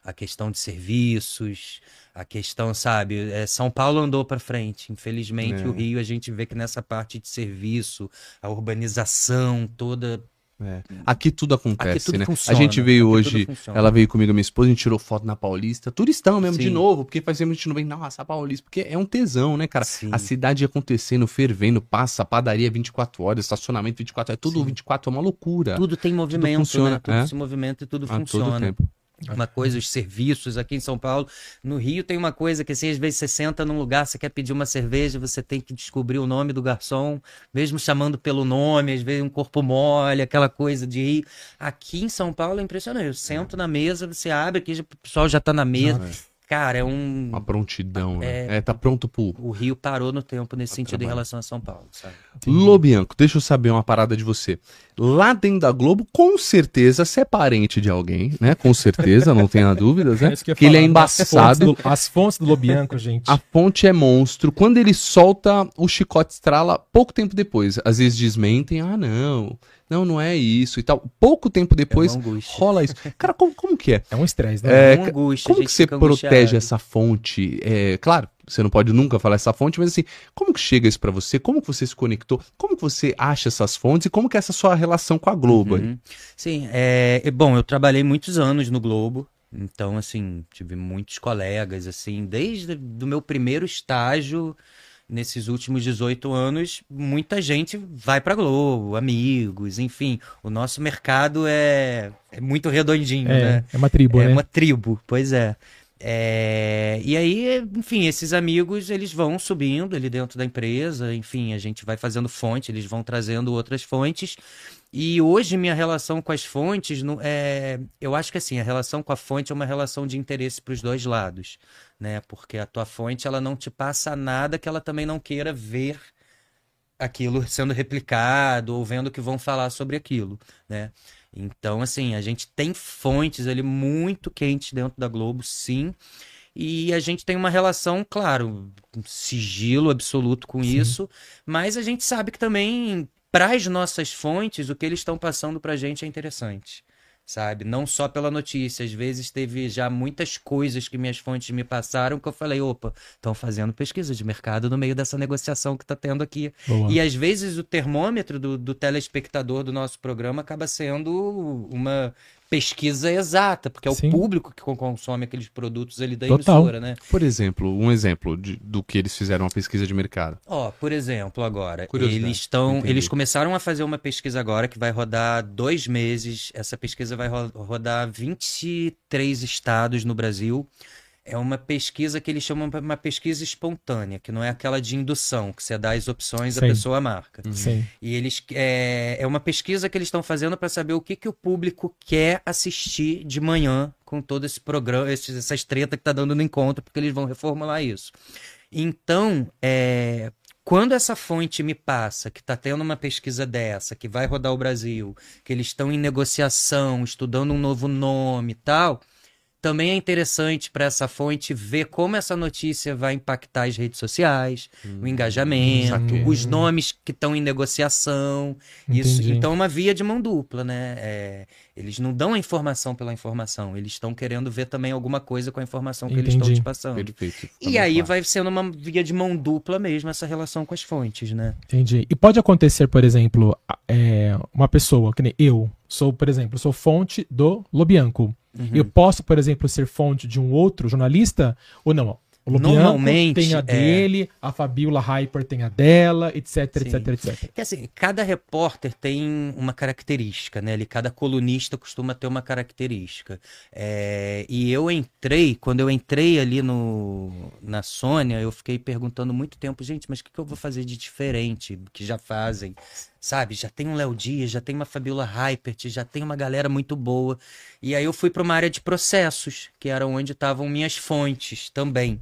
A questão de serviços, a questão, sabe, é, São Paulo andou para frente. Infelizmente, É. o Rio a gente vê que nessa parte de serviço, a urbanização toda, É. Aqui tudo acontece, Aqui tudo né? funciona, a gente veio aqui tudo hoje, funciona. ela veio comigo, minha esposa, a gente tirou foto na Paulista, turistão mesmo, de Sim. novo, porque faz tempo a gente não vem, nossa, a Paulista, porque é um tesão, né, cara? Sim. A cidade acontecendo, fervendo, passa, padaria 24 horas, estacionamento 24 horas, tudo Sim. 24 é uma loucura. tudo tem movimento, funciona, né? Tudo é. se movimenta e tudo a todo funciona. tempo. Uma coisa, os serviços aqui em São Paulo. No Rio tem uma coisa que, assim, às vezes você senta num lugar, você quer pedir uma cerveja, você tem que descobrir o nome do garçom, mesmo chamando pelo nome, às vezes um corpo mole, aquela coisa de Rio. Aqui em São Paulo é impressionante. Eu sento na mesa, você abre aqui, o pessoal já tá na mesa. Cara, é um. Uma prontidão, né? É. É, tá pronto pro. O Rio parou no tempo nesse Pra sentido em relação a São Paulo, sabe? Lobianco, deixa eu saber uma parada de você. Lá dentro da Globo, com certeza você é parente de alguém, né? Com certeza, não tenha (laughs) dúvidas, né? É isso que ele é As embaçado. fontes do, as fontes do Lobianco, gente. A fonte é monstro. Quando ele solta, o chicote estrala pouco tempo depois. Às vezes desmentem, ah, não, não, não é isso e tal. Pouco tempo depois É uma angústia. rola isso. (laughs) Cara, como, como que é? É um estresse, né? É, uma angústia, Como que você protege angustiado. essa fonte? É, claro, você não pode nunca falar essa fonte, mas assim, como que chega isso para você? Como que você se conectou? Como que você acha essas fontes e como que é essa sua relação com a Globo? Uhum. Sim, é, bom, eu trabalhei muitos anos no Globo, então assim, tive muitos colegas assim, desde do meu primeiro estágio nesses últimos 18 anos, muita gente vai para Globo, amigos, enfim. O nosso mercado é, é muito redondinho, é, né? É uma tribo, é né? É uma tribo, pois é. É, e aí, enfim, esses amigos eles vão subindo ali dentro da empresa, enfim, a gente vai fazendo fonte, eles vão trazendo outras fontes. E hoje minha relação com as fontes, é, eu acho que assim, a relação com a fonte é uma relação de interesse para os dois lados, né? Porque a tua fonte ela não te passa nada que ela também não queira ver aquilo sendo replicado ou vendo que vão falar sobre aquilo, né? Então, assim, a gente tem fontes ali muito quentes dentro da Globo, sim. E a gente tem uma relação, claro, sigilo absoluto com sim. isso, mas a gente sabe que também, para as nossas fontes, o que eles estão passando para a gente é interessante sabe? Não só pela notícia. Às vezes teve já muitas coisas que minhas fontes me passaram que eu falei, opa, estão fazendo pesquisa de mercado no meio dessa negociação que está tendo aqui. Boa. E às vezes o termômetro do, do telespectador do nosso programa acaba sendo uma pesquisa exata, porque é o Sim. público que consome aqueles produtos ali da Total. emissora, né? Por exemplo, um exemplo de, do que eles fizeram uma pesquisa de mercado. Ó, por exemplo, agora, eles estão, eles começaram a fazer uma pesquisa agora que vai rodar dois meses. Essa pesquisa vai ro rodar 23 estados no Brasil é uma pesquisa que eles chamam de uma pesquisa espontânea, que não é aquela de indução, que você dá as opções Sim. a pessoa marca. Uhum. Sim. E eles é, é uma pesquisa que eles estão fazendo para saber o que, que o público quer assistir de manhã com todo esse programa, esse, essas treta que está dando no encontro, porque eles vão reformular isso. Então, é, quando essa fonte me passa que está tendo uma pesquisa dessa, que vai rodar o Brasil, que eles estão em negociação, estudando um novo nome e tal também é interessante para essa fonte ver como essa notícia vai impactar as redes sociais, hum, o engajamento, os nomes que estão em negociação. Isso, então, é uma via de mão dupla, né? É, eles não dão a informação pela informação, eles estão querendo ver também alguma coisa com a informação que Entendi. eles estão te passando. Perfeito. Tá e aí claro. vai sendo uma via de mão dupla mesmo essa relação com as fontes, né? Entendi. E pode acontecer, por exemplo, é, uma pessoa, que nem eu, sou, por exemplo, sou fonte do Lobianco. Uhum. Eu posso, por exemplo, ser fonte de um outro jornalista ou não? O Lobianco Normalmente tem a é... dele, a Fabiola Hyper tem a dela, etc, Sim. etc, etc. Que assim, cada repórter tem uma característica, né? Ele, cada colunista costuma ter uma característica. É... E eu entrei, quando eu entrei ali no, na Sônia, eu fiquei perguntando muito tempo, gente, mas o que, que eu vou fazer de diferente do que já fazem? Sabe? Já tem um Léo Dias, já tem uma Fabiola Hypert, já tem uma galera muito boa. E aí eu fui para uma área de processos, que era onde estavam minhas fontes também.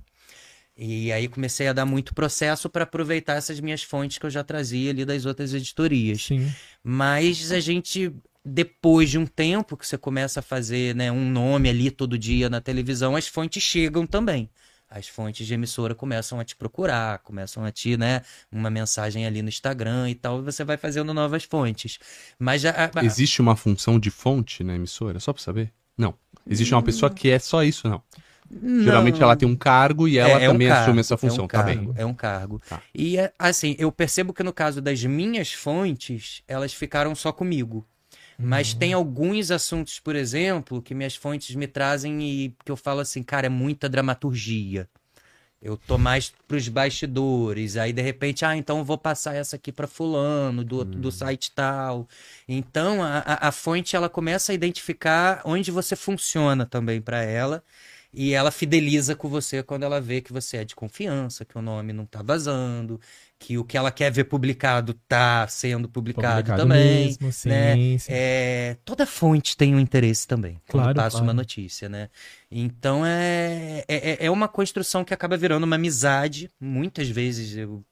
E aí comecei a dar muito processo para aproveitar essas minhas fontes que eu já trazia ali das outras editorias. Sim. Mas a gente depois de um tempo que você começa a fazer né, um nome ali todo dia na televisão, as fontes chegam também as fontes de emissora começam a te procurar, começam a te, né, uma mensagem ali no Instagram e tal, e você vai fazendo novas fontes. Mas já, existe uma função de fonte na emissora, só para saber? Não. Existe uma pessoa que é só isso, não. não. Geralmente ela tem um cargo e ela é, é também um cargo, assume essa função, é um tá cargo, bem? É um cargo. Tá. E assim, eu percebo que no caso das minhas fontes, elas ficaram só comigo. Mas uhum. tem alguns assuntos, por exemplo, que minhas fontes me trazem e que eu falo assim, cara, é muita dramaturgia. Eu tô mais pros bastidores, aí de repente, ah, então eu vou passar essa aqui para fulano, do, uhum. do site tal. Então a, a, a fonte ela começa a identificar onde você funciona também para ela e ela fideliza com você quando ela vê que você é de confiança, que o nome não tá vazando, que o que ela quer ver publicado tá sendo publicado, publicado também. Mesmo, sim, né? Sim. É, toda fonte tem um interesse também quando claro, passa claro. uma notícia, né? Então é, é, é uma construção que acaba virando uma amizade. Muitas vezes eu,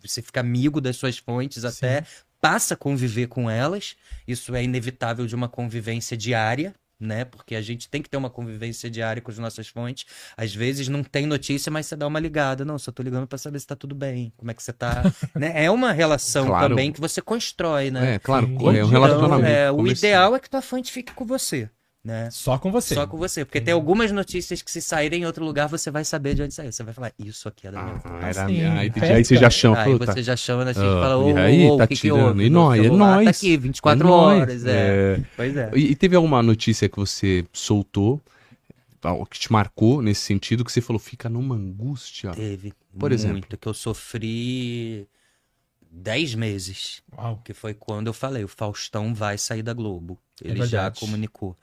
você fica amigo das suas fontes até. Sim. Passa a conviver com elas, isso é inevitável de uma convivência diária, né? Porque a gente tem que ter uma convivência diária com as nossas fontes. Às vezes não tem notícia, mas você dá uma ligada. Não, só tô ligando para saber se tá tudo bem, como é que você tá. (laughs) né? É uma relação claro. também que você constrói, né? É, claro, é um relacionamento. É, o ideal é que tua fonte fique com você. Né? Só com você. Só com você. Porque tem algumas notícias que se saírem em outro lugar, você vai saber de onde saiu. Você vai falar, isso aqui é da minha Ah, era Assim, aí, festa. aí você já chama. Aí puta, você já chama na gente Ah, e fala, ô, aí, ô, tá que que tirando? houve? E nós, é nóis. Tá aqui, 24 É horas. É. É. Pois é. E, e teve alguma notícia que você soltou, ah, que te marcou nesse sentido, que você falou, fica numa angústia? Teve. Por muito, exemplo? que eu sofri 10 meses. Uau. Que foi quando eu falei, o Faustão vai sair da Globo. É Ele já verdade. comunicou.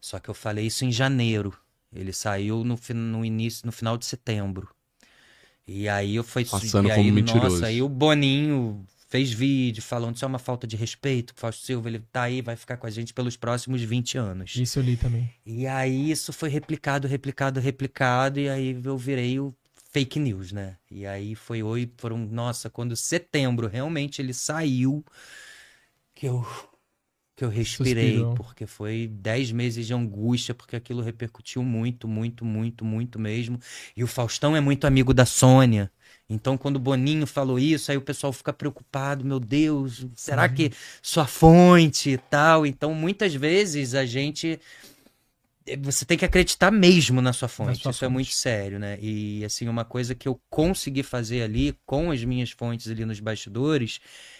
Só que eu falei isso em janeiro. Ele saiu no, fin- no início, no final de setembro. E aí eu fui Passando e aí, como mentiroso. Nossa, aí o Boninho fez vídeo falando isso é uma falta de respeito. que O Fausto Silva ele tá aí, vai ficar com a gente pelos próximos 20 anos. Isso eu li também. E aí isso foi replicado, replicado, replicado, e aí eu virei o fake news, né? E aí foi oi, foram, nossa, quando setembro realmente ele saiu, que eu que eu respirei, Suspirou. porque foi 10 meses de angústia, porque aquilo repercutiu muito, muito, muito, muito mesmo. E o Faustão é muito amigo da Sônia. Então, quando o Boninho falou isso, aí o pessoal fica preocupado, meu Deus, será Uhum. que sua fonte e tal? Então, muitas vezes a gente você tem que acreditar mesmo na sua fonte. sua Isso é fonte. muito sério, né? E assim, uma coisa que eu consegui fazer ali com as minhas fontes ali nos bastidores é,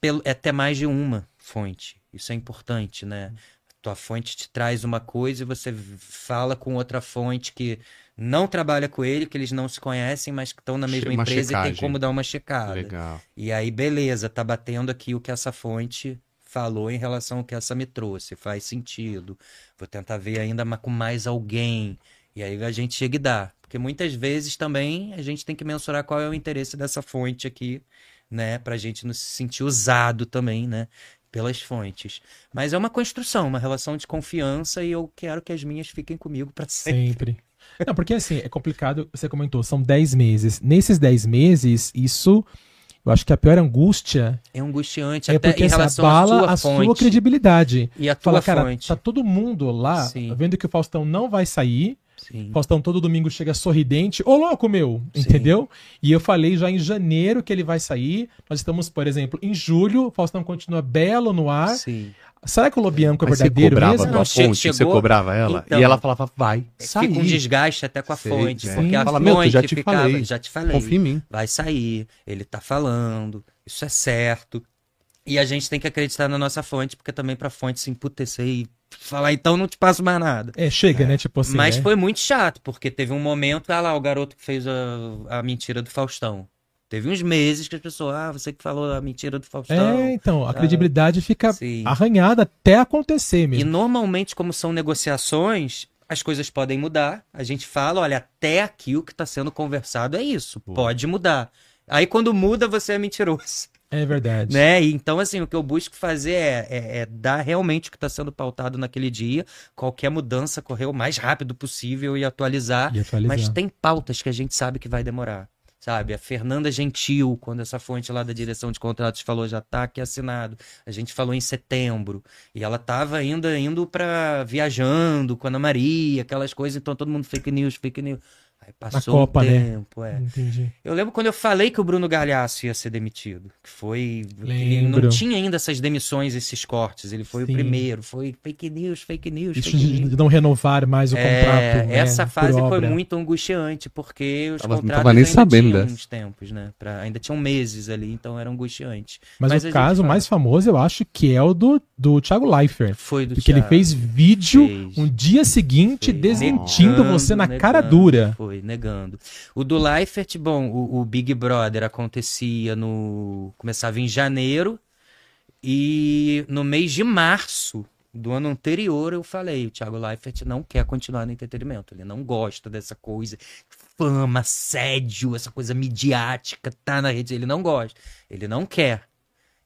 pelo, é ter mais de uma fonte. Isso é importante, né? Tua fonte te traz uma coisa e você fala com outra fonte que não trabalha com ele, que eles não se conhecem, mas que estão na mesma Uma empresa e checagem. tem como dar uma checada. Legal. E aí, beleza, tá batendo aqui o que essa fonte falou em relação ao que essa me trouxe. Faz sentido. Vou tentar ver ainda com mais alguém. E aí a gente chega e dá. Porque muitas vezes também a gente tem que mensurar qual é o interesse dessa fonte aqui, né? Pra gente não se sentir usado também, né? Pelas fontes. Mas é uma construção, uma relação de confiança e eu quero que as minhas fiquem comigo pra sempre. Sempre. Não, porque assim, é complicado, você comentou, são 10 meses. Nesses 10 meses, isso, eu acho que a pior angústia É angustiante é até porque em assim, relação à abala sua a fonte. sua credibilidade. E a tua Fala, cara, fonte. tá todo mundo lá Sim. vendo que o Faustão não vai sair. Sim. O Faustão todo domingo chega sorridente. Ô, louco, meu! Sim. Entendeu? E eu falei já em janeiro que ele vai sair. Nós estamos, por exemplo, em julho. O Faustão continua belo no ar. Sim. Será que o Lobianco é Mas você verdadeiro cobrava mesmo? a tua Não, che- fonte, você chegou- cobrava ela, Então, e ela falava, vai, sair. Fica um desgaste até com a Sei, fonte. é. Porque a Fala, fonte já te ficava, falei. já te falei. Confia em mim. Vai sair, ele tá falando, isso é certo. E a gente tem que acreditar na nossa fonte, porque também pra fonte se emputecer e falar, então não te passo mais nada. É, chega, né? Tipo assim. Mas né? foi muito chato, porque teve um momento, ah lá, o garoto que fez a, a mentira do Faustão. Teve uns meses que as pessoas, ah, você que falou a mentira do Faustão. É, então, a credibilidade fica Sim. arranhada até acontecer E mesmo. normalmente, como são negociações, as coisas podem mudar. A gente fala, olha, até aqui o que está sendo conversado é isso. Pode mudar. Aí quando muda, você é mentiroso. É verdade. Né? Então, assim, o que eu busco fazer é, é- é dar realmente o que está sendo pautado naquele dia. Qualquer mudança correr o mais rápido possível e atualizar. E atualizar. Mas tem pautas que a gente sabe que vai demorar. Sabe, a Fernanda Gentil, quando essa fonte lá da direção de contratos falou já tá aqui assinado. A gente falou em setembro. E ela tava ainda indo para viajando com a Ana Maria, aquelas coisas, então todo mundo fake news, fake news. Aí passou Copa, um né? tempo, é. Entendi. Eu lembro quando eu falei que o Bruno Galhaço ia ser demitido. Que foi. Ele Lembro. não tinha ainda essas demissões, esses cortes. Ele foi Sim. o primeiro. Foi fake news, fake news, Isso fake de news. não renovar mais o É, contrato. né, essa fase foi muito angustiante, porque os Tava- não contratos tava nem ainda sabendo tinham uns tempos, né? Pra- ainda tinham meses ali, então era angustiante. Mas, Mas o caso fala. mais famoso, eu acho que é o do, do Thiago Leifert. Foi do Porque ele Thiago. fez vídeo Fez. um dia seguinte Foi. desmentindo Negando, você na negando, cara dura. Foi, negando. O do Leifert, bom, o, o Big Brother acontecia no. Começava em janeiro. E no mês de março do ano anterior eu falei: o Thiago Leifert não quer continuar no entretenimento. Ele não gosta dessa coisa. Fama, assédio, essa coisa midiática, tá na rede. Ele não gosta. Ele não quer.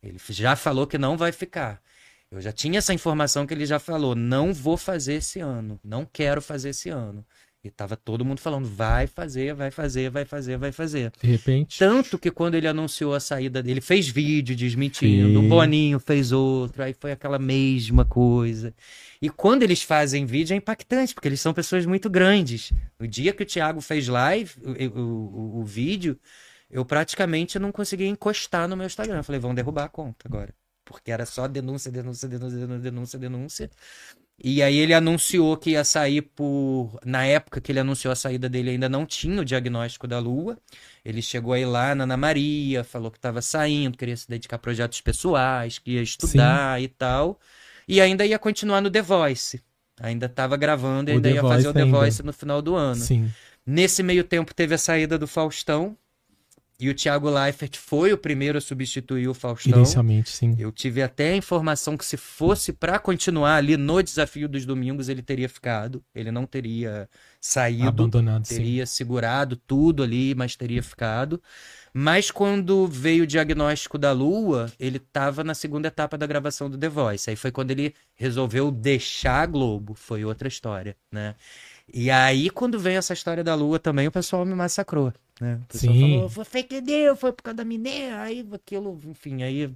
Ele já falou que não vai ficar. Eu já tinha essa informação que ele já falou. Não vou fazer esse ano. Não quero fazer esse ano. E tava todo mundo falando: vai fazer, vai fazer, vai fazer, vai fazer. De repente. Tanto que quando ele anunciou a saída dele, fez vídeo desmentindo, Sim. o Boninho fez outro, aí foi aquela mesma coisa. E quando eles fazem vídeo é impactante, porque eles são pessoas muito grandes. No dia que o Thiago fez live, o, o, o- o vídeo, eu praticamente não conseguia encostar no meu Instagram. Eu falei, vão derrubar a conta agora. Porque era só denúncia, denúncia, denúncia, denúncia, denúncia, denúncia. E aí ele anunciou que ia sair por. Na época que ele anunciou a saída dele, ainda não tinha o diagnóstico da Lua. Ele chegou aí lá na Ana Maria, falou que estava saindo, queria se dedicar a projetos pessoais, que ia estudar Sim. e tal. E ainda ia continuar no The Voice. Ainda estava gravando e ainda The ia Voice fazer o The ainda. Voice no final do ano. Sim. Nesse meio tempo teve a saída do Faustão, e o Thiago Leifert foi o primeiro a substituir o Faustão. Inicialmente, sim. Eu tive até a informação que se fosse para continuar ali no desafio dos domingos, ele teria ficado. Ele não teria saído. Abandonado, teria sim. segurado tudo ali, mas teria ficado. Mas quando veio o diagnóstico da Lua, ele estava na segunda etapa da gravação do The Voice. Aí foi quando ele resolveu deixar a Globo. Foi outra história, né? E aí, quando veio essa história da Lua também, o pessoal me massacrou. Né? O pessoal Sim. falou, foi fake news, foi por causa da mineira, aí aquilo, enfim, aí.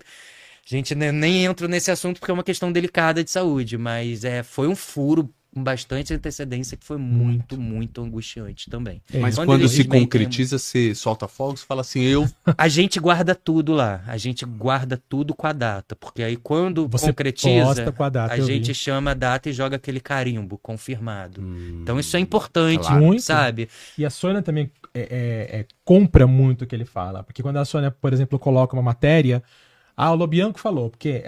Gente, nem entro nesse assunto porque é uma questão delicada de saúde, mas é, foi um furo com bastante antecedência que foi muito, muito angustiante também. É, Mas quando, quando se concretiza, você solta fogos, fala assim, eu... A gente guarda tudo lá, a gente guarda tudo com a data, porque aí quando você concretiza, com a, data, a gente vi. chama a data e joga aquele carimbo, confirmado. Hum, então isso é importante, claro. muito. sabe? E a Sônia também é, é, é, compra muito o que ele fala, porque quando a Sônia, por exemplo, coloca uma matéria, ah, o Lobianco falou, porque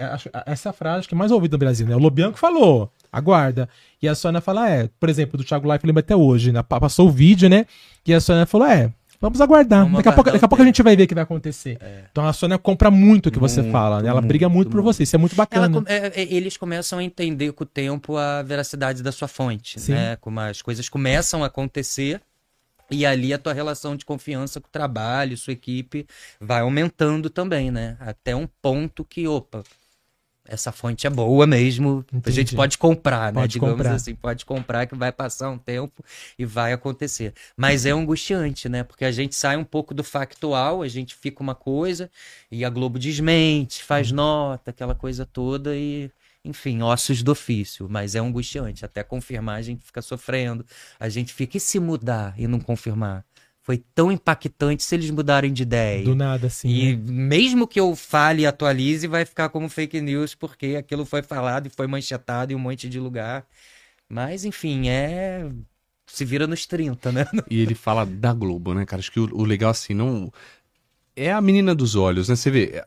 essa frase que é mais ouvida no Brasil, né? O Lobianco falou aguarda. E a Sônia fala, é, por exemplo, do Thiago Life, lembra até hoje, né? Passou o vídeo, né? E a Sônia falou, é, vamos aguardar. Vamos daqui, a pouco, daqui a pouco a gente vai ver o que vai acontecer. É. Então a Sônia compra muito o que muito, você fala, né? Ela briga muito, muito por você, isso é muito bacana. Ela, é, é, eles começam a entender com o tempo a veracidade da sua fonte, Sim. né? Como as coisas começam a acontecer. E ali a tua relação de confiança com o trabalho, sua equipe, vai aumentando também, né? Até um ponto que, opa, essa fonte é boa mesmo. Entendi. A gente pode comprar, né? Pode Digamos comprar. assim, pode comprar que vai passar um tempo e vai acontecer. Mas é angustiante, né? Porque a gente sai um pouco do factual, a gente fica uma coisa e a Globo desmente, faz uhum. nota, aquela coisa toda e enfim, ossos do ofício, mas é angustiante. Até confirmar, a gente fica sofrendo. A gente fica, e se mudar e não confirmar? foi tão impactante se eles mudarem de ideia. Do nada, assim. E né? mesmo que eu fale e atualize, vai ficar como fake news, porque aquilo foi falado e foi manchetado em um monte de lugar. Mas, enfim, é. Se vira nos 30, né? E ele fala da Globo, né, cara? Acho que o, o legal, assim, não. É a menina dos olhos, né? Você vê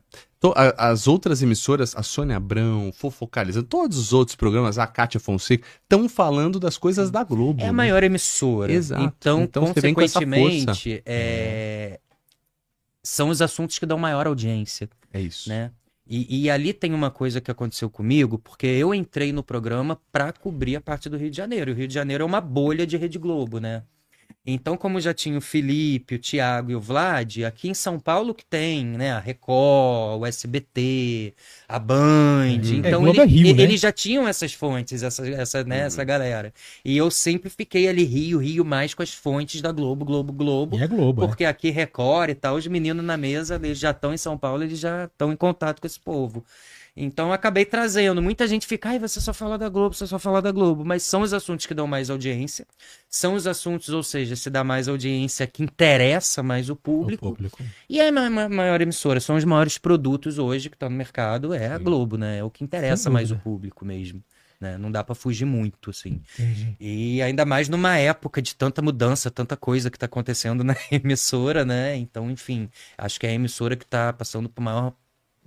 as outras emissoras, a Sônia Abrão, Fofocalizando, todos os outros programas, a Kátia Fonseca, estão falando das coisas da Globo. É a né? maior emissora. Exato. Então, então consequentemente, é... são os assuntos que dão maior audiência. É isso. Né? E, e, ali tem uma coisa que aconteceu comigo, porque eu entrei no programa para cobrir a parte do Rio de Janeiro. O Rio de Janeiro é uma bolha de Rede Globo, né? Então, como já tinha o Felipe, o Thiago e o Vlad, aqui em São Paulo que tem, né, a Record, o SBT, a Band. Uhum. Então, é, ele, é Rio, né? eles já tinham essas fontes, essa, essa, né, uhum. essa galera. E eu sempre fiquei ali Rio, Rio mais com as fontes da Globo, Globo, Globo. E é Globo, Porque é. aqui Record e tal, os meninos na mesa, eles já estão em São Paulo, eles já estão em contato com esse povo. Então eu acabei trazendo. Muita gente fica, ai, você só fala da Globo, você só fala da Globo. Mas são os assuntos que dão mais audiência. São os assuntos, ou seja, se dá mais audiência que interessa mais o público. O público. E a maior emissora, são os maiores produtos hoje que estão no mercado, é a Globo, né? É o que interessa mais o público mesmo. Né? Não dá para fugir muito, assim. Entendi. E ainda mais numa época de tanta mudança, tanta coisa que está acontecendo (laughs) na emissora, né? Então, enfim, acho que é a emissora que está passando por maior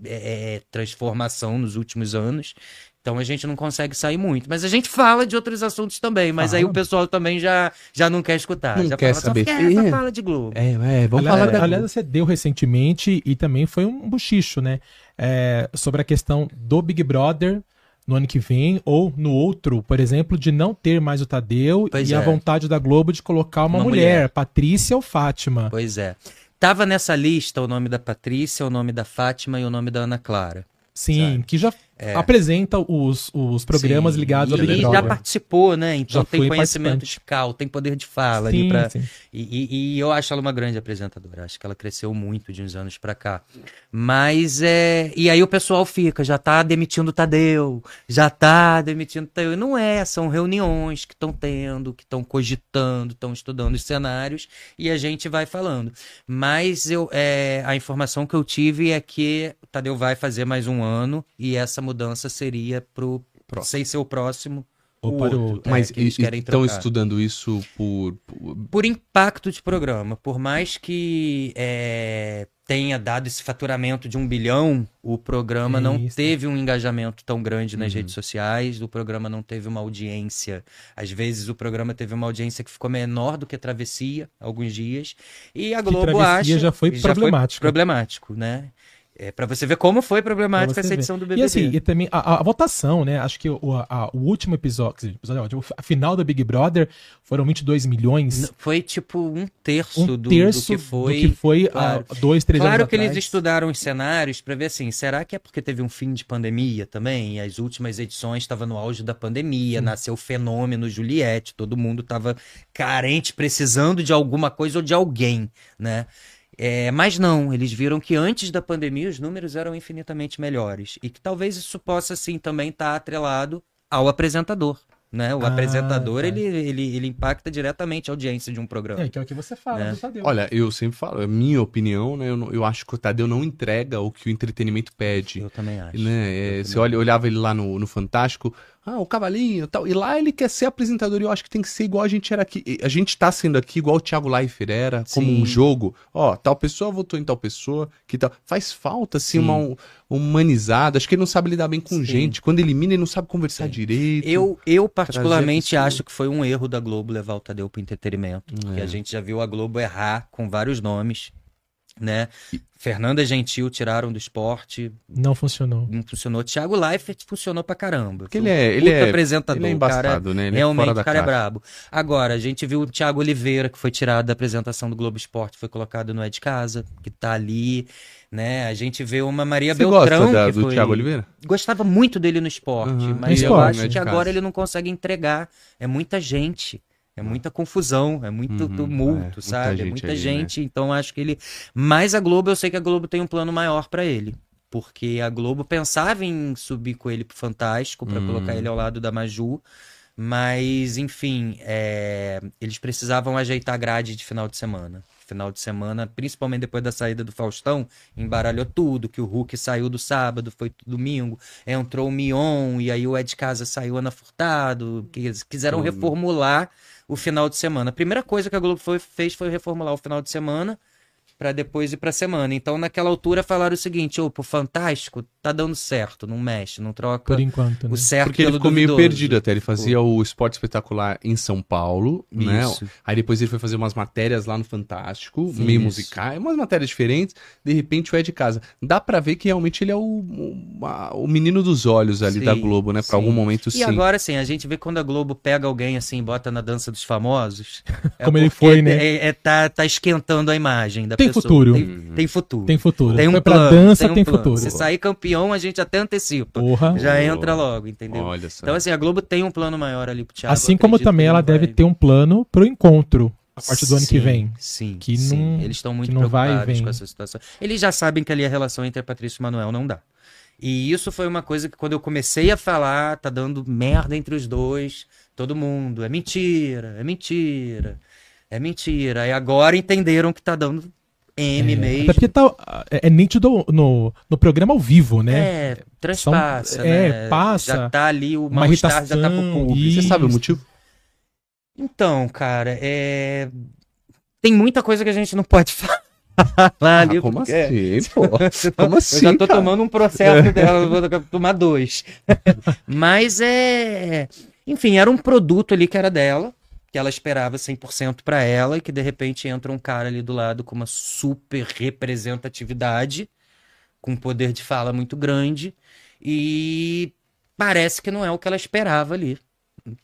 é, é, transformação nos últimos anos. Então a gente não consegue sair muito. Mas a gente fala de outros assuntos também. Mas aí o pessoal também já, já não quer escutar. Não já quer fala, saber. Só, quer, fala de Globo. É, é vamos aliás, falar da Aliás, você deu recentemente e também foi um buchicho, né? É, sobre a questão do Big Brother no ano que vem, ou no outro, por exemplo, de não ter mais o Tadeu pois e é. a vontade da Globo de colocar uma, uma mulher, mulher, Patrícia ou Fátima. Pois é. Tava nessa lista o nome da Patrícia, o nome da Fátima e o nome da Ana Clara. Sim, sabe? que já é. apresenta os, os programas sim. ligados ao Big Brother. E já participou, né? Então já tem conhecimento de cal, tem poder de fala sim, pra... Sim. E, e, e, eu acho ela uma grande apresentadora. Acho que ela cresceu muito de uns anos para cá. Mas é. E aí o pessoal fica, já tá demitindo o Tadeu, já tá demitindo o Tadeu. E não é, são reuniões que estão tendo, que estão cogitando, estão estudando os cenários e a gente vai falando. Mas eu, é, a informação que eu tive é que o Tadeu vai fazer mais um ano e essa mudança seria pro próximo. sem ser o próximo Ou para o- curto, é, Mas que querem estão trocar. estudando isso por. por- impacto de programa, por mais que é, tenha dado esse faturamento de um bilhão, o programa não Isso. teve um engajamento tão grande nas Uhum. redes sociais, o programa não teve uma audiência. Às vezes o programa teve uma audiência que ficou menor do que a Travessia, alguns dias, e a Que Globo Travessia acha... já foi problemático. problemático, né? É, para você ver como foi problemática essa ver. edição do BBB. E assim, e também a, a- votação, né? Acho que o, a- o último episódio, episódio, a final do Big Brother foram 22 milhões. Foi tipo um terço, um do, do terço que foi. do que foi claro. há dois, três Claro anos que eles atrás. estudaram os cenários para ver assim, será que é porque teve um fim de pandemia também? E as últimas edições estavam no auge da pandemia, nasceu o fenômeno Juliette, todo mundo estava carente, precisando de alguma coisa ou de alguém, né? É, mas não, eles viram que antes da pandemia os números eram infinitamente melhores e que talvez isso possa sim também estar atrelado ao apresentador, né? O Ah, apresentador tá. ele, ele, ele impacta diretamente a audiência de um programa. É, que é o que você fala É. do Tadeu. Olha, eu sempre falo, é minha opinião, né? Eu, não- eu acho que o Tadeu não entrega o que o entretenimento pede. Eu também acho. Né? É, Eu você também. olha, olhava ele lá no, no Fantástico, ah, o cavalinho e tal. E lá ele quer ser apresentador e eu acho que tem que ser igual a gente era aqui. A gente tá sendo aqui igual o Thiago Leifert era, como Sim. um jogo. Ó, tal pessoa votou em tal pessoa, que tal. Faz falta, assim, Sim. uma um- humanizada. Acho que ele não sabe lidar bem com Sim. gente. Quando elimina, ele não sabe conversar direito. Eu, eu particularmente acho que foi um erro da Globo levar o Tadeu pro entretenimento. Porque É. a gente já viu a Globo errar com vários nomes, né? Fernanda Gentil tiraram do esporte, Não funcionou. não funcionou. Thiago Leifert funcionou pra caramba. Ele é- um ele é- apresentador. Ele é o cara né? Ele é Realmente, da o cara é caixa. brabo. Agora, a gente viu o Thiago Oliveira, que foi tirado da apresentação do Globo Esporte, foi colocado no É de Casa, que tá ali, né? A gente vê uma Maria Você Beltrão, gosta da- que do foi... Thiago Oliveira? Gostava muito dele no esporte, Uhum. mas No eu esporte, acho né, que agora ele não consegue entregar. É muita gente. É muita confusão, é muito Uhum, é, tumulto, muita sabe? É gente muita aí, né? gente. Então acho que ele. Mas a Globo, eu sei que a Globo tem um plano maior pra ele. Porque a Globo pensava em subir com ele pro Fantástico, pra Hum. colocar ele ao lado da Maju. Mas, enfim, é, eles precisavam ajeitar a grade de final de semana. Final de semana, principalmente depois da saída do Faustão, embaralhou tudo, que o Hulk saiu do sábado, foi domingo, entrou o Mion, e aí o Ed Casa saiu Ana Furtado, que quiseram Tudo. reformular o final de semana. A primeira coisa que a Globo foi- fez foi reformular o final de semana pra depois ir pra semana. Então, naquela altura, falaram o seguinte, pro Fantástico, tá dando certo, não mexe, não troca Por enquanto, né? o certo Porque ele ficou meio duvidoso. perdido até. Ele fazia o esporte espetacular em São Paulo, né? Isso. Aí depois ele foi fazer umas matérias lá no Fantástico, Sim, meio isso. musicais, umas matérias diferentes. De repente o é de casa. Dá pra ver que realmente ele é o, o, menino dos olhos ali Sim, da Globo, né? Pra sim. algum momento E sim. agora, assim, a gente vê quando a Globo pega alguém assim e bota na dança dos famosos. (laughs) é Como ele foi, né? É, é- tá, tá esquentando a imagem da Tem pessoa. futuro. Tem, tem futuro. Tem futuro. Tem um Foi pra plano, dança, um tem, plano. futuro. Se sair campeão, a gente até antecipa. Porra. Já Boa. entra logo, entendeu? Olha só. Então, assim, a Globo tem um plano maior ali pro Thiago. Assim como também ela ele deve vai- ter um plano pro encontro a partir do ano que Sim, vem. Sim, Que sim. não- Eles estão muito que não vai e preocupados vem. com essa situação. Eles já sabem que ali a relação entre a Patrícia e o Manuel não dá. E isso foi uma coisa que quando eu comecei a falar, tá dando merda entre os dois, todo mundo, é mentira, é mentira, é mentira. E agora entenderam que tá dando M É, mesmo. Até porque tá, é, é nítido no, no programa ao vivo, né? É, transpassa, São- é, né? passa Já tá ali, o mal-estar já tá pro público. Você sabe o motivo? Então, cara, é... tem muita coisa que a gente não pode (laughs) falar ali. Ah, como porque- assim, (laughs) pô? Como eu assim, já tô cara? tomando um processo (laughs) dela, vou tomar dois. Mas é. Enfim, era um produto ali que era dela, que ela esperava 100% pra ela, e que de repente entra um cara ali do lado com uma super representatividade, com um poder de fala muito grande, e parece que não é o que ela esperava ali.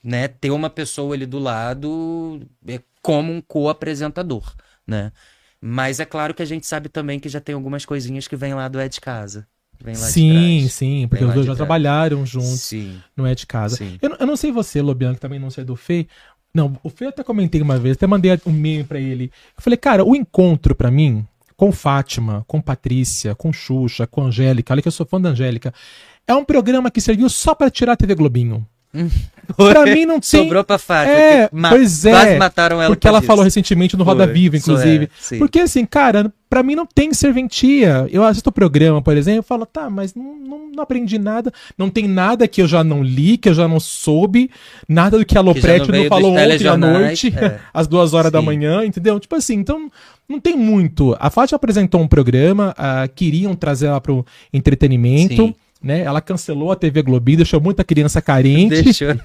Né? Ter uma pessoa ali do lado é como um co-apresentador, né? Mas é claro que a gente sabe também que já tem algumas coisinhas que vem lá do É de Casa. Vem lá de Sim, trás. sim, porque os dois já trás. trabalharam juntos, Sim, não é de casa. Eu, não- eu não sei você, Lobiano, que também não sei do Fê. Não, o Fê até comentei uma vez, até mandei um meme pra ele. Eu falei, cara, o encontro pra mim, com Fátima, com Patrícia, com Xuxa, com Angélica, olha que eu sou fã da Angélica, é um programa que serviu só pra tirar a TV Globinho. (laughs) Pra mim não tem. Sobrou pra Fátima. É, ma- pois é, Quase mataram ela Porque por ela isso. falou recentemente no Roda Foi, Viva, isso inclusive. é. Porque assim, cara, pra mim não tem serventia. Eu assisto o programa, por exemplo, e falo, tá, mas não, não, não aprendi nada. Não tem nada que eu já não li, que eu já não soube. Nada do que a Lopretti não não falou ontem à noite, é. (laughs) às duas horas da Sim. manhã, entendeu? Tipo assim, então não tem muito. A Fátima apresentou um programa, ah, queriam trazer ela pro entretenimento. Sim. Né? Ela cancelou a TV Globinho, deixou muita criança carente, Deixou.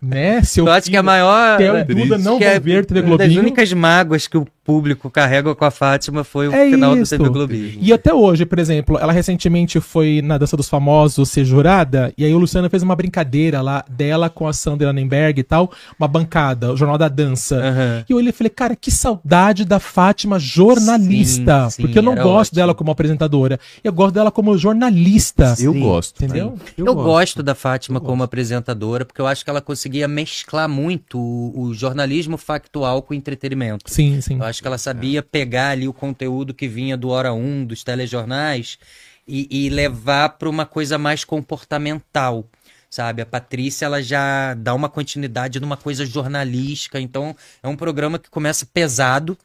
né? (laughs) Seu Eu acho que a maior. Theo. Duda não vão é ver TV uma das Globinho. únicas mágoas que o público carrega com a Fátima foi o É final isso. do TV Globinho. E até hoje, por exemplo, ela recentemente foi na Dança dos Famosos ser jurada, e aí o Luciano fez uma brincadeira lá dela com a Sandra Annenberg e tal, uma bancada, o Jornal da Dança. Aham. E eu olhei e falei, cara, que saudade da Fátima jornalista. Sim, sim, porque eu não gosto ótimo. dela como apresentadora. Eu gosto dela como jornalista. Eu Sim. gosto. Entendeu? Eu, gosto da Fátima como apresentadora, porque eu acho que ela conseguia mesclar muito o, o jornalismo factual com o entretenimento. Sim, sim. Eu acho que ela sabia pegar ali o conteúdo que vinha do Hora 1, dos telejornais, e, e levar para uma coisa mais comportamental. Sabe, a Patrícia ela já dá uma continuidade numa coisa jornalística, então é um programa que começa pesado,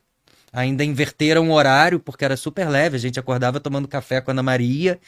ainda inverteram o horário, porque era super leve, a gente acordava tomando café com a Ana Maria.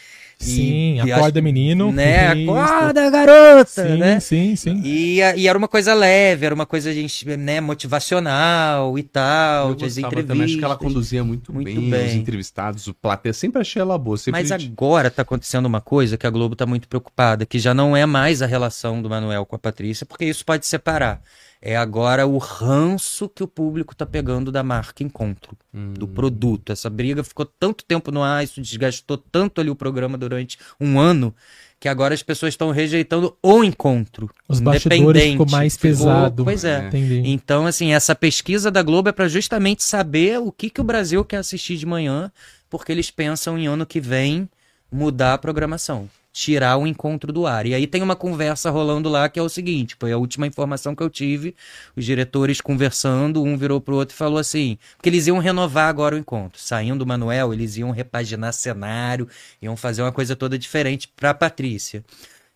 e- Sim, e acorda acho- menino. Né? Acorda, garota! Sim, né? sim, sim. E, e era uma coisa leve, era uma coisa gente, né, motivacional e tal, Eu gostava entrevistas. também, acho que ela conduzia muito, Muito bem, bem. os entrevistados, o plateia. Sempre achei ela boa. Sempre Mas agora tá acontecendo uma coisa que a Globo tá muito preocupada, que já não é mais a relação do Manuel com a Patrícia, porque isso pode separar. É agora o ranço que o público tá pegando da marca Encontro, Hum. do produto. Essa briga ficou tanto tempo no ar, isso desgastou tanto ali o programa durante um ano, que agora as pessoas estão rejeitando o encontro. Os bastidores ficou mais Ficou- pesado. Pois é. Entendi. Então, assim, essa pesquisa da Globo é para justamente saber o que, que o Brasil quer assistir de manhã, porque eles pensam em ano que vem mudar a programação, tirar o encontro do ar. E aí tem uma conversa rolando lá que é o seguinte: foi a última informação que eu tive, os diretores conversando, um virou pro outro e falou assim: porque eles iam renovar agora o encontro. Saindo o Manuel, eles iam repaginar cenário, iam fazer uma coisa toda diferente pra Patrícia.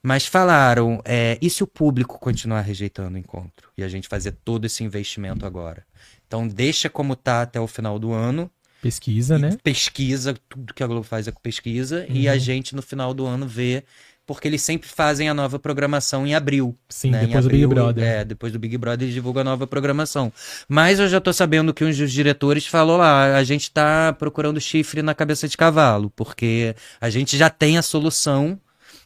Mas falaram, é, e se o público continuar rejeitando o encontro? E a gente fazer todo esse investimento agora? Então deixa como tá até o final do ano, Pesquisa, né? pesquisa, tudo que a Globo faz é com pesquisa, e a Uhum. gente no final do ano vê, porque eles sempre fazem a nova programação em abril. Sim, né? Depois do Big abril, Brother. É, depois do Big Brother eles divulgam a nova programação. Mas eu já tô sabendo que um dos diretores falou lá, a gente tá procurando chifre na cabeça de cavalo, porque a gente já tem a solução,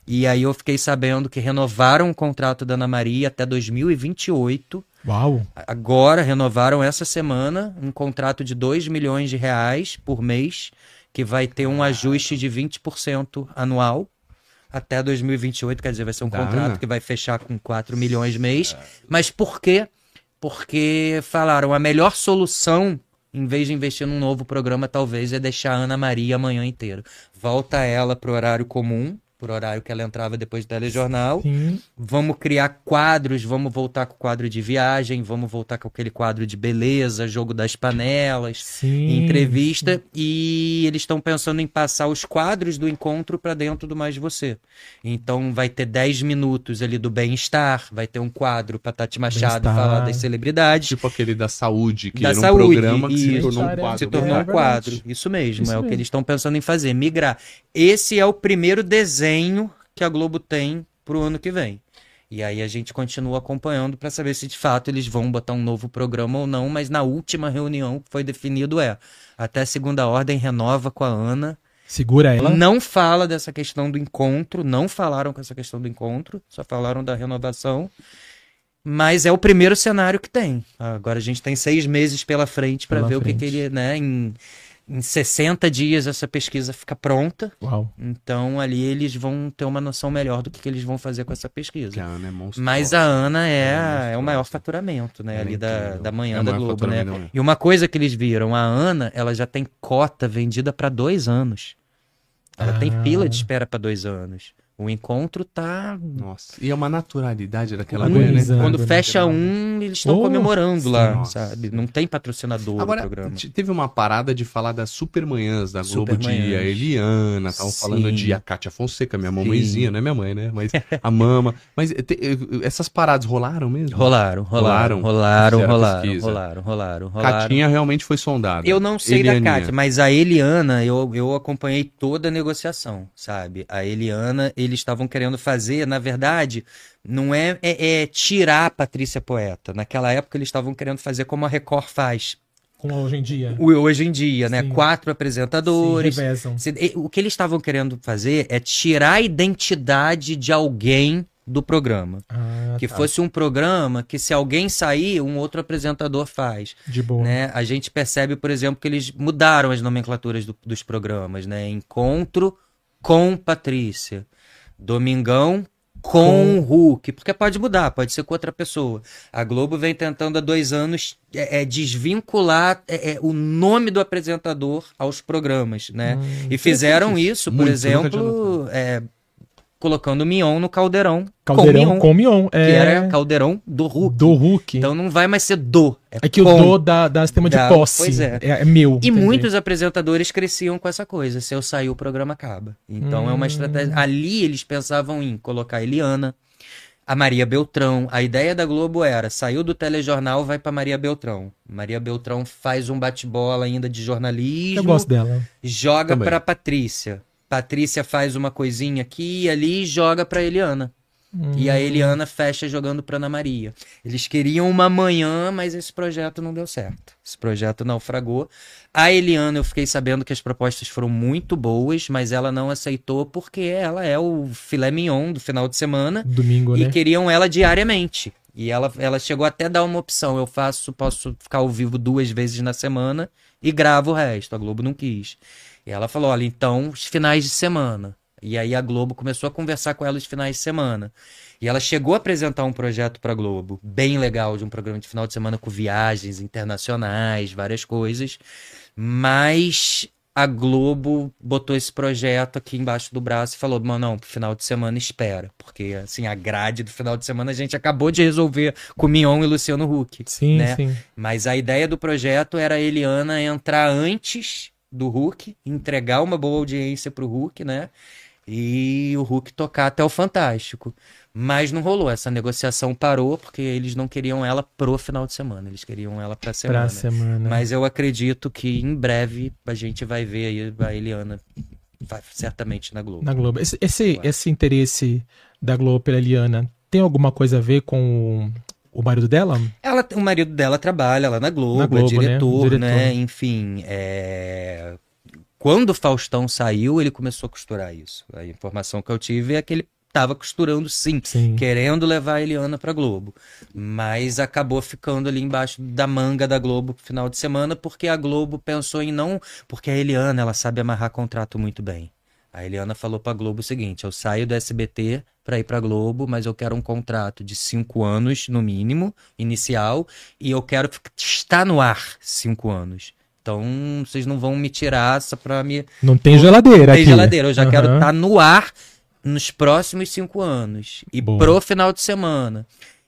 e aí eu fiquei sabendo que renovaram o contrato da Ana Maria até 2028, Uau. Agora renovaram essa semana um contrato de 2 milhões de reais por mês, que vai ter um ajuste de 20% anual até 2028, quer dizer, vai ser um Da contrato Ana? que vai fechar com 4 milhões mês. Mas por quê? Porque falaram a melhor solução, em vez de investir num novo programa, talvez é deixar a Ana Maria amanhã inteira. Volta ela pro horário comum, pro horário que ela entrava depois do telejornal. Sim. Vamos criar quadros, vamos voltar com o quadro de viagem, vamos voltar com aquele quadro de beleza, jogo das panelas, Sim. entrevista. E eles estão pensando em passar os quadros do encontro para dentro do Mais Você. Então vai ter 10 minutos ali do bem-estar, vai ter um quadro para Tati Machado falar das celebridades. Tipo aquele da saúde, que Da era um saúde, programa que se tornou um quadro. Se tornou um quadro. Isso mesmo, Isso é o que mesmo. eles estão pensando em fazer, migrar. Esse é o primeiro desenho que a Globo tem pro ano que vem. E aí a gente continua acompanhando para saber se de fato eles vão botar um novo programa ou não, mas na última reunião que foi definido é, até segunda ordem renova com a Ana. Segura ela. Não fala dessa questão do encontro, não falaram com essa questão do encontro, só falaram da renovação. Mas é o primeiro cenário que tem. Agora a gente tem seis meses pela frente para ver o que, frente. que ele, né? Em, em 60 dias essa pesquisa fica pronta. Uau. Então ali eles vão ter uma noção melhor do que, que eles vão fazer com essa Que pesquisa. a Ana é monstruosa. Mas a Ana é, É é o maior faturamento, né? Ela é ali da, da manhã É da Globo, né? manhã. E uma coisa que eles viram, a Ana, ela já tem cota vendida para dois anos. Ela tem Ah. fila de espera para dois anos. O encontro tá. Nossa. E é uma naturalidade daquela mulher, né? Exato, Quando né? fecha um, eles estão Oh, comemorando lá, nossa. sabe? Não tem patrocinador Agora, no programa. te- teve uma parada de falar das supermanhãs da Globo de Supermanhãs. a Eliana, estavam falando de a Kátia Fonseca, minha mamãezinha, não é minha mãe, né? Mas a mama. Mas te- essas paradas rolaram mesmo? Rolaram, rolaram, Rolaram? rolaram, rolaram, rolaram, rolaram, rolaram. Catinha realmente foi sondada. Eu não sei Elianinha. da Kátia, mas a Eliana, eu, eu acompanhei toda a negociação, sabe? A Eliana, eles estavam querendo fazer, na verdade, não é, é, é tirar a Patrícia Poeta. Naquela época, eles estavam querendo fazer como a Record faz. Como hoje em dia. O- Hoje em dia, né? Sim. Quatro Sim, apresentadores. e- O que eles estavam querendo fazer é tirar a identidade de alguém do programa. Ah, Que tá. fosse um programa que, se alguém sair, um outro apresentador faz De boa. né? A gente percebe, por exemplo, que eles mudaram as nomenclaturas do- dos programas, né? Encontro com Patrícia, Domingão com Hulk, porque pode mudar, pode ser com outra pessoa. A Globo vem tentando há dois anos é, é, desvincular é, é, o nome do apresentador aos programas, né? Hum, e fizeram isso, por exemplo, colocando o Mion no Caldeirão, Caldeirão com Mion, com Mion. que É, era Caldeirão do Hulk. do Hulk. Então não vai mais ser do, é, é que o com. do da, da sistema de posse. pois é. é. meu. E entendi. muitos apresentadores cresciam com essa coisa. Se eu sair, o programa acaba. Então é uma Hum. estratégia. Ali eles pensavam em colocar a Eliana, a Maria Beltrão. A ideia da Globo era: saiu do telejornal, vai pra Maria Beltrão. Maria Beltrão faz um bate-bola ainda de jornalismo, Eu gosto dela. joga Também. pra Patrícia. Patrícia faz uma coisinha aqui e ali e joga pra Eliana. E Hum. a Eliana fecha jogando pra Ana Maria. Eles queriam uma manhã, mas esse projeto não deu certo. Esse projeto naufragou. A Eliana, eu fiquei sabendo que as propostas foram muito boas, mas ela não aceitou porque ela é o filé mignon do final de semana Domingo, e né? queriam ela diariamente. E ela, ela chegou até a dar uma opção. Eu faço, posso ficar ao vivo duas vezes na semana e gravo o resto. A Globo não quis. E ela falou: olha, então, os finais de semana. E aí a Globo começou a conversar com ela os finais de semana. E ela chegou a apresentar um projeto para a Globo, bem legal, de um programa de final de semana com viagens internacionais, várias coisas. Mas a Globo botou esse projeto aqui embaixo do braço e falou: Mano, não, pro final de semana espera. Porque, assim, a grade do final de semana a gente acabou de resolver com Mion e Luciano Huck. Sim, né? sim. Mas a ideia do projeto era a Eliana entrar antes do Hulk, entregar uma boa audiência pro Hulk, né? E o Hulk tocar até o Fantástico. Mas não rolou, essa negociação parou porque eles não queriam ela pro final de semana, eles queriam ela pra semana. Pra semana. Mas eu acredito que em breve a gente vai ver aí a Eliana vai- certamente na Globo. Na Globo. Esse, esse, esse interesse da Globo pela Eliana tem alguma coisa a ver com o, marido dela? Ela, o marido dela trabalha lá na Globo, Na Globo, é né? diretor, Diretor. né? Enfim, é... quando o Faustão saiu, ele começou a costurar isso. A informação que eu tive é que ele estava costurando sim, Sim. querendo levar a Eliana pra Globo. Mas acabou ficando ali embaixo da manga da Globo pro final de semana, porque a Globo pensou em não. Porque a Eliana, ela sabe amarrar contrato muito bem. A Eliana falou pra Globo o seguinte: eu saio do SBT pra ir pra Globo, mas eu quero um contrato de cinco anos, no mínimo, inicial, e eu quero estar no ar cinco anos. Então, vocês não vão me tirar só pra me Não tem geladeira tem aqui. geladeira. Eu já quero Aham. estar no ar nos próximos cinco anos. E Boa. pro final de semana.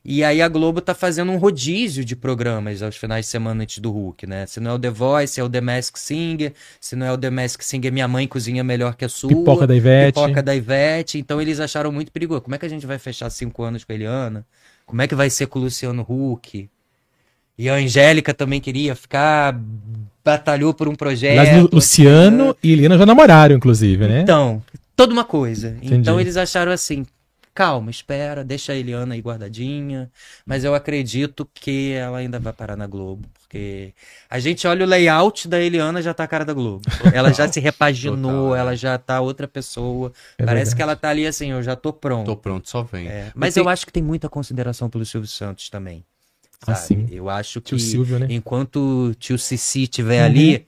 E aí a Globo tá fazendo um rodízio de programas aos finais de semana antes do Hulk, né? Se não é o The Voice, é o The Mask Singer. Se não é o The Mask Singer, Minha Mãe Cozinha Melhor que a Sua. Pipoca da Ivete. Pipoca da Ivete. Então eles acharam muito perigoso. Como é que a gente vai fechar cinco anos com a Eliana? Como é que vai ser com o Luciano Huck? E a Angélica também queria ficar, batalhou por um projeto. Lu- Luciano e Eliana já namoraram, inclusive, né? Então, toda uma coisa. Entendi. Então eles acharam assim, calma, espera, deixa a Eliana aí guardadinha. Mas eu acredito que ela ainda vai parar na Globo. Porque a gente olha o layout da Eliana, já tá a cara da Globo. Ela já se repaginou, Total, é. ela já tá outra pessoa. É Parece verdade. que ela tá ali assim, eu já tô pronto. Tô pronto, só vem. É, mas tem- eu acho que tem muita consideração pelo Silvio Santos também. Ah, sabe? sim. Eu acho que Tio Silvio, né? enquanto o tio Cici estiver Uhum. ali,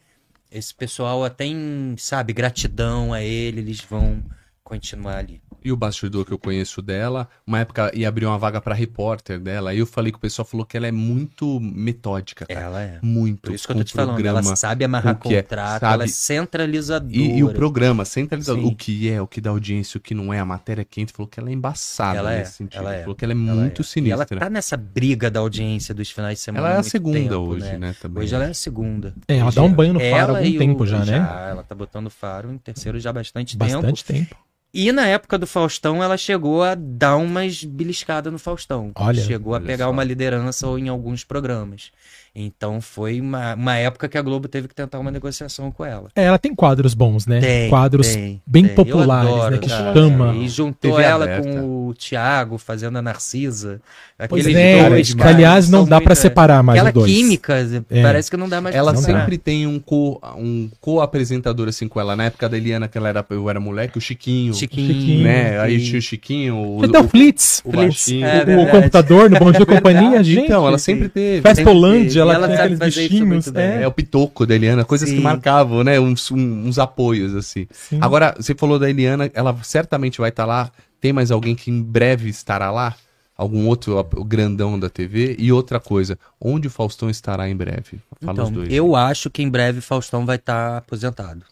esse pessoal até em, sabe, gratidão a ele, eles vão continuar ali. E o bastidor que eu conheço dela, uma época ia abrir uma vaga pra repórter dela, aí eu falei que o pessoal falou que ela é muito metódica, cara. Ela é. Muito. Por isso que eu tô te falando. programa, Ela sabe amarrar é, contrato, sabe- ela é centralizadora. E, e o programa, centralizado, Sim. o que é, o que dá audiência, o que não é, a matéria quente, falou que ela é embaçada Ela é, nesse sentido. ela é, Falou que ela é Ela muito é. E ela sinistra. tá nessa briga da audiência dos finais de semana. Ela é a segunda tempo, hoje, né? né? também. Hoje ela é a segunda. É, ela Hoje dá um banho no faro há algum e o- tempo já, né? ela tá botando faro em terceiro já há bastante, tempo. Bastante tempo. E na época do Faustão, ela chegou a dar umas beliscadas no Faustão. Olha, chegou a olha pegar só. uma liderança em alguns programas. Então foi uma, uma época que a Globo teve que tentar uma negociação com ela. É, ela tem quadros bons, né? Tem, quadros tem, bem tem. Populares, adoro, né? Que cara. chama. E juntou TV ela aberta. com o Thiago fazendo a Narcisa. Pois Aqueles é, dois, que cara, aliás não dá pra muito- separar mais Aquela os dois. química, É. parece que não dá mais Ela pra separar. sempre tem um co- um co-apresentador assim com ela. Na época da Eliana, que ela era, eu era moleque, o Chiquinho. Chiquinho, Chiquinho, né? Aí tinha o Chiquinho, o, Até o o- Flitz. o Flitz. É o computador no Bom Dia e Companhia, verdade. (laughs) gente. Então, ela sempre teve. Festolândia, ela, ela sabe aqueles fazer isso bichinhos. muito bem. É, É o pitoco da Eliana, coisas que Sim. marcavam, né? Uns, um- uns apoios, assim. sim. Agora, você falou da Eliana, ela certamente vai estar lá. Tem mais alguém que em breve estará lá? Algum outro grandão da TV? E outra coisa, onde o Faustão estará em breve? Fala Então, os dois. eu acho que em breve Faustão vai estar aposentado.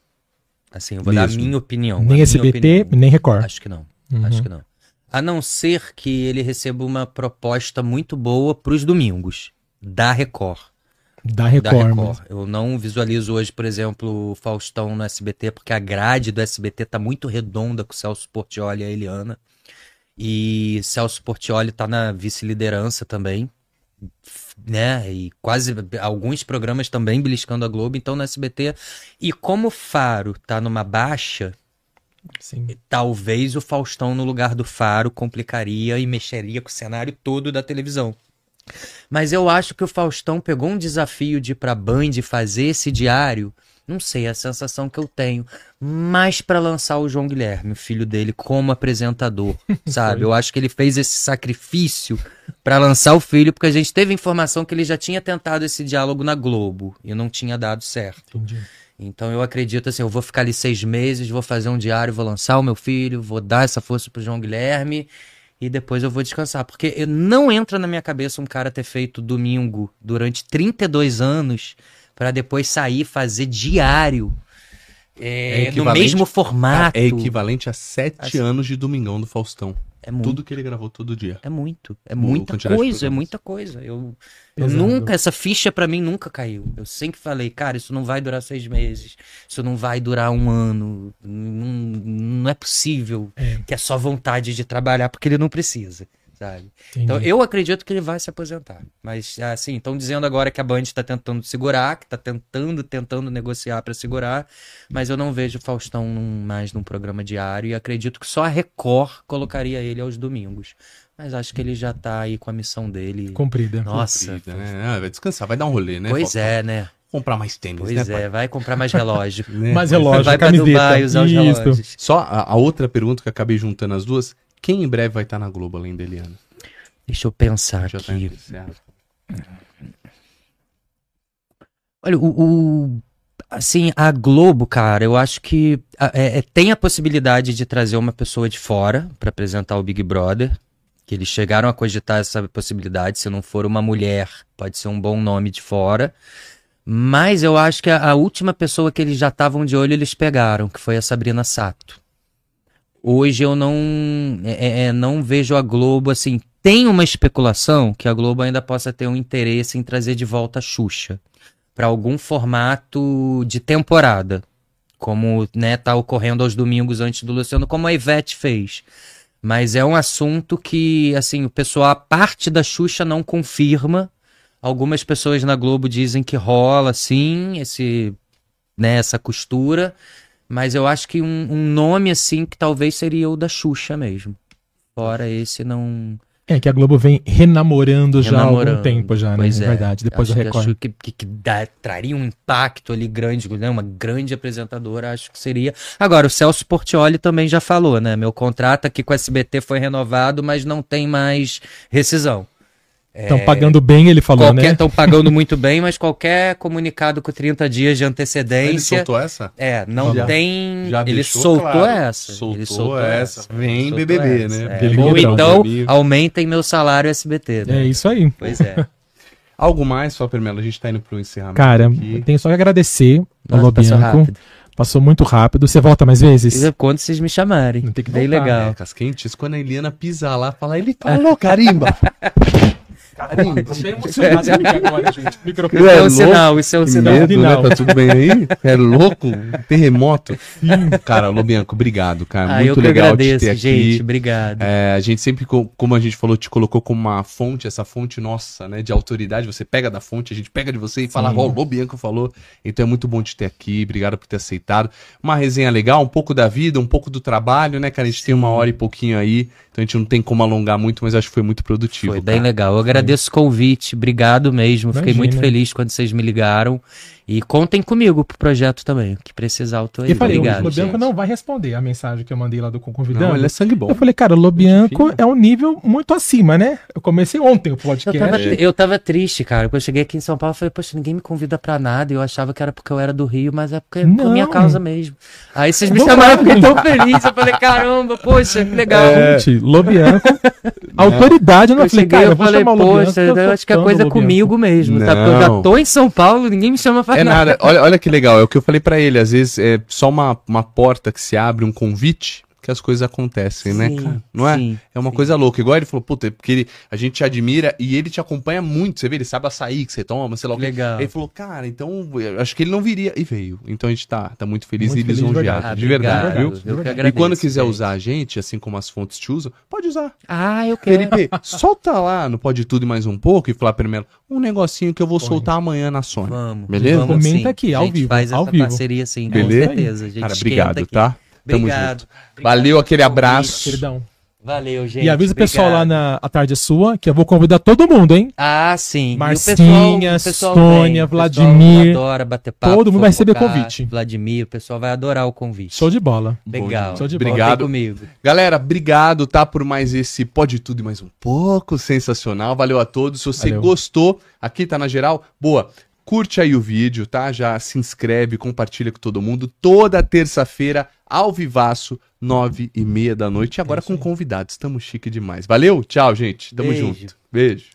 Assim, eu vou dar a Mesmo. minha opinião. nem minha SBT, opinião. nem Record. Acho que não. Uhum. Acho que não. A não ser que ele receba uma proposta muito boa pros domingos, da Record. Da Da Record. Record. mesmo. Eu não visualizo hoje, por exemplo, o Faustão no SBT, porque a grade do SBT tá muito redonda com o Celso Portioli e a Eliana. E Celso Portioli tá na vice-liderança também, né? E quase alguns programas também beliscando a Globo, então no SBT. E como o Faro tá numa baixa, Sim. talvez o Faustão no lugar do Faro complicaria e mexeria com o cenário todo da televisão. Mas eu acho que o Faustão pegou um desafio de ir pra Band fazer esse diário. Não sei, é a sensação que eu tenho. Mais pra lançar o João Guilherme, o filho dele, como apresentador, (laughs) sabe? Eu acho que ele fez esse sacrifício pra lançar o filho, porque a gente teve informação que ele já tinha tentado esse diálogo na Globo e não tinha dado certo. Entendi. Então eu acredito assim, eu vou ficar ali seis meses, vou fazer um diário, vou lançar o meu filho, vou dar essa força pro João Guilherme e depois eu vou descansar. Porque eu- não entra na minha cabeça um cara ter feito domingo durante 32 anos pra depois sair e fazer diário. é, É no mesmo formato. É equivalente a sete Assim. anos de Domingão do Faustão. É muito. Tudo que ele gravou todo dia. É muito, é muita coisa, é muita coisa. Eu, eu nunca, essa ficha pra mim nunca caiu. Eu sempre falei, cara, isso não vai durar seis meses, isso não vai durar um ano, não, não é possível É. que é só vontade de trabalhar, porque ele não precisa, sabe? Entendi. Então eu acredito que ele vai se aposentar. Mas assim, estão dizendo agora que a Band está tentando segurar, que está tentando, tentando negociar para segurar, mas eu não vejo o Faustão num- mais num programa diário e acredito que só a Record colocaria ele aos domingos. Mas acho que ele já tá aí com a missão dele. Comprida. Nossa. Comprida, né? Ah, vai descansar, vai dar um rolê, né? Pois Faustão? é, né? Comprar mais tênis, Pois né? é, vai comprar mais relógio. (laughs) Né? Mas relógio, vai pra camiseta. Dubai usar os relógios. Só a, a outra pergunta que eu acabei juntando as duas. Quem em breve vai estar na Globo além da Eliana? Deixa eu pensar tá aqui. Olha, o, o- assim, a Globo, cara, eu acho que é- é- tem a possibilidade de trazer uma pessoa de fora pra apresentar o Big Brother. Que eles chegaram a cogitar essa possibilidade. Se não for uma mulher, pode ser um bom nome de fora. Mas eu acho que a, a última pessoa que eles já estavam de olho, eles pegaram, que foi a Sabrina Sato. Hoje eu não, é- é- não vejo a Globo assim. Tem uma especulação que a Globo ainda possa ter um interesse em trazer de volta a Xuxa para algum formato de temporada, como né, tá ocorrendo aos domingos antes do Luciano, como a Ivete fez. Mas é um assunto que, assim, o pessoal, a parte da Xuxa não confirma. Algumas pessoas na Globo dizem que rola, sim, esse, né, essa costura. Mas eu acho que um, um nome, assim, que talvez seria o da Xuxa mesmo. Fora esse, não. É que a Globo vem renamorando já há algum Renamorando. tempo já, né? Pois é é. verdade. Depois do Record. acho que, que, que dá- traria um impacto ali grande, né? Uma grande apresentadora, acho que seria. Agora, o Celso Portioli também já falou, né? Meu contrato aqui com o SBT foi renovado, mas não tem mais rescisão. Estão pagando bem, ele falou, qualquer né? estão pagando (laughs) muito bem, mas qualquer comunicado com 30 dias de Ele antecedência. soltou essa? É, não Já- tem. já ele deixou soltou claro. essa. Soltou ele soltou essa. Vem Soltou BBB, essa, né? é. Ou então, aumentem meu salário SBT. Né? É isso aí. Pois é. (laughs) Algo mais, Fábio Melo? A gente tá indo pro encerramento. Cara, aqui. eu tenho só que agradecer ao Lobianco. Passou muito rápido. Você volta mais vezes? Quando vocês me chamarem. Não tem que Bem voltar, legal. É, casquentes, quando a Eliana pisar lá, fala, ele falou, carimba. (laughs) carimba. Tô emocionado (laughs) agora, gente. Microfone. É Isso é um sinal, isso é um sinal. medo, né? Tá tudo bem aí? (laughs) É louco? Terremoto? Cara, Lobianco, obrigado, cara. Ah, Muito legal agradeço, te ter gente. aqui. Obrigado. É, a gente sempre, co- como a gente falou, te colocou como uma fonte, essa fonte nossa, né, de autoridade. Você pega da fonte, a gente pega de você e fala, ó, o Lobianco falou. Então é muito bom te ter aqui, obrigado por ter aceitado. Uma resenha legal, um pouco da vida, um pouco do trabalho, né, cara? A gente tem uma hora e pouquinho aí, então a gente não tem como alongar muito, mas acho que foi muito produtivo. Foi bem cara. legal. Eu agradeço o convite. Obrigado mesmo. Fiquei Imagina. muito feliz quando vocês me ligaram. E contem comigo pro projeto também. O que precisar, eu tô aí. E falei, Obrigado. o Lobianco gente. não vai responder a mensagem que eu mandei lá do convidado. Não, ele é sangue bom. Eu falei, cara, o Lobianco é um nível muito acima, né? Eu comecei ontem o Eu podcast. tava, eu tava triste, cara. Quando eu cheguei aqui em São Paulo, eu falei, poxa, ninguém me convida pra nada. E eu achava que era porque eu era do Rio, mas é porque é por Não. minha causa mesmo. Aí vocês me Vamos chamaram, eu fiquei tão feliz. Eu falei, caramba, poxa, que legal. É. Lobianco, (laughs) autoridade, não Eu falei, cara, eu vou falei, chamar o Lobianco. poxa, eu eu acho que a fã do coisa é comigo mesmo, sabe? Porque eu já Não. tô em São Paulo, ninguém me chama pra É nada. nada. Olha, olha que legal. É o que eu falei pra ele. Às vezes é só uma, uma porta que se abre, um convite, que as coisas acontecem, né, Sim, cara? Não é? sim, é uma sim. coisa louca. Igual ele falou, puta, é porque ele, a gente te admira e ele te acompanha muito. Você vê, ele sabe açaí que você toma, sei lá o quê. Legal. Ele falou, cara, então acho que ele não viria. E veio. Então a gente tá, tá muito feliz Muito e feliz de lisonjeado. verdade. De verdade, obrigado. viu? Eu que E agradeço, quando quiser gente. usar a gente, assim como as fontes te usam, pode usar. Ah, eu quero. Felipe, solta lá no Pode Tudo e mais um pouco e falar primeiro um negocinho que eu vou soltar amanhã na Sony. Vamos. Beleza? Vamos, Comenta sim. aqui, ao A gente vivo, faz ao essa vivo. parceria sim, Beleza? com certeza. A gente Cara, obrigado, aqui. tá? Tamo Obrigado. junto. Obrigado Valeu, aquele abraço. Queridão. Valeu, gente. E avisa o pessoal lá na A Tarde é Sua, que eu vou convidar todo mundo, hein? Ah, sim. O Marcinha, pessoal- o pessoal Sônia, Vladimir. adora bater papo. Todo mundo vai receber convite. Vladimir, o pessoal vai adorar o convite. Show de bola. Legal. Show de bola. Obrigado. Vem comigo. Galera, obrigado, tá? Por mais esse Pode Tudo e mais um pouco. Sensacional. Valeu a todos. Se você Valeu. gostou, aqui tá na geral. Boa. Curte aí o vídeo, tá? Já se inscreve, compartilha com todo mundo. Toda terça-feira, ao vivaço, nove e meia da noite. E agora É isso com convidados. Estamos chique demais. Valeu? Tchau, gente. Tamo Beijo. junto. Beijo.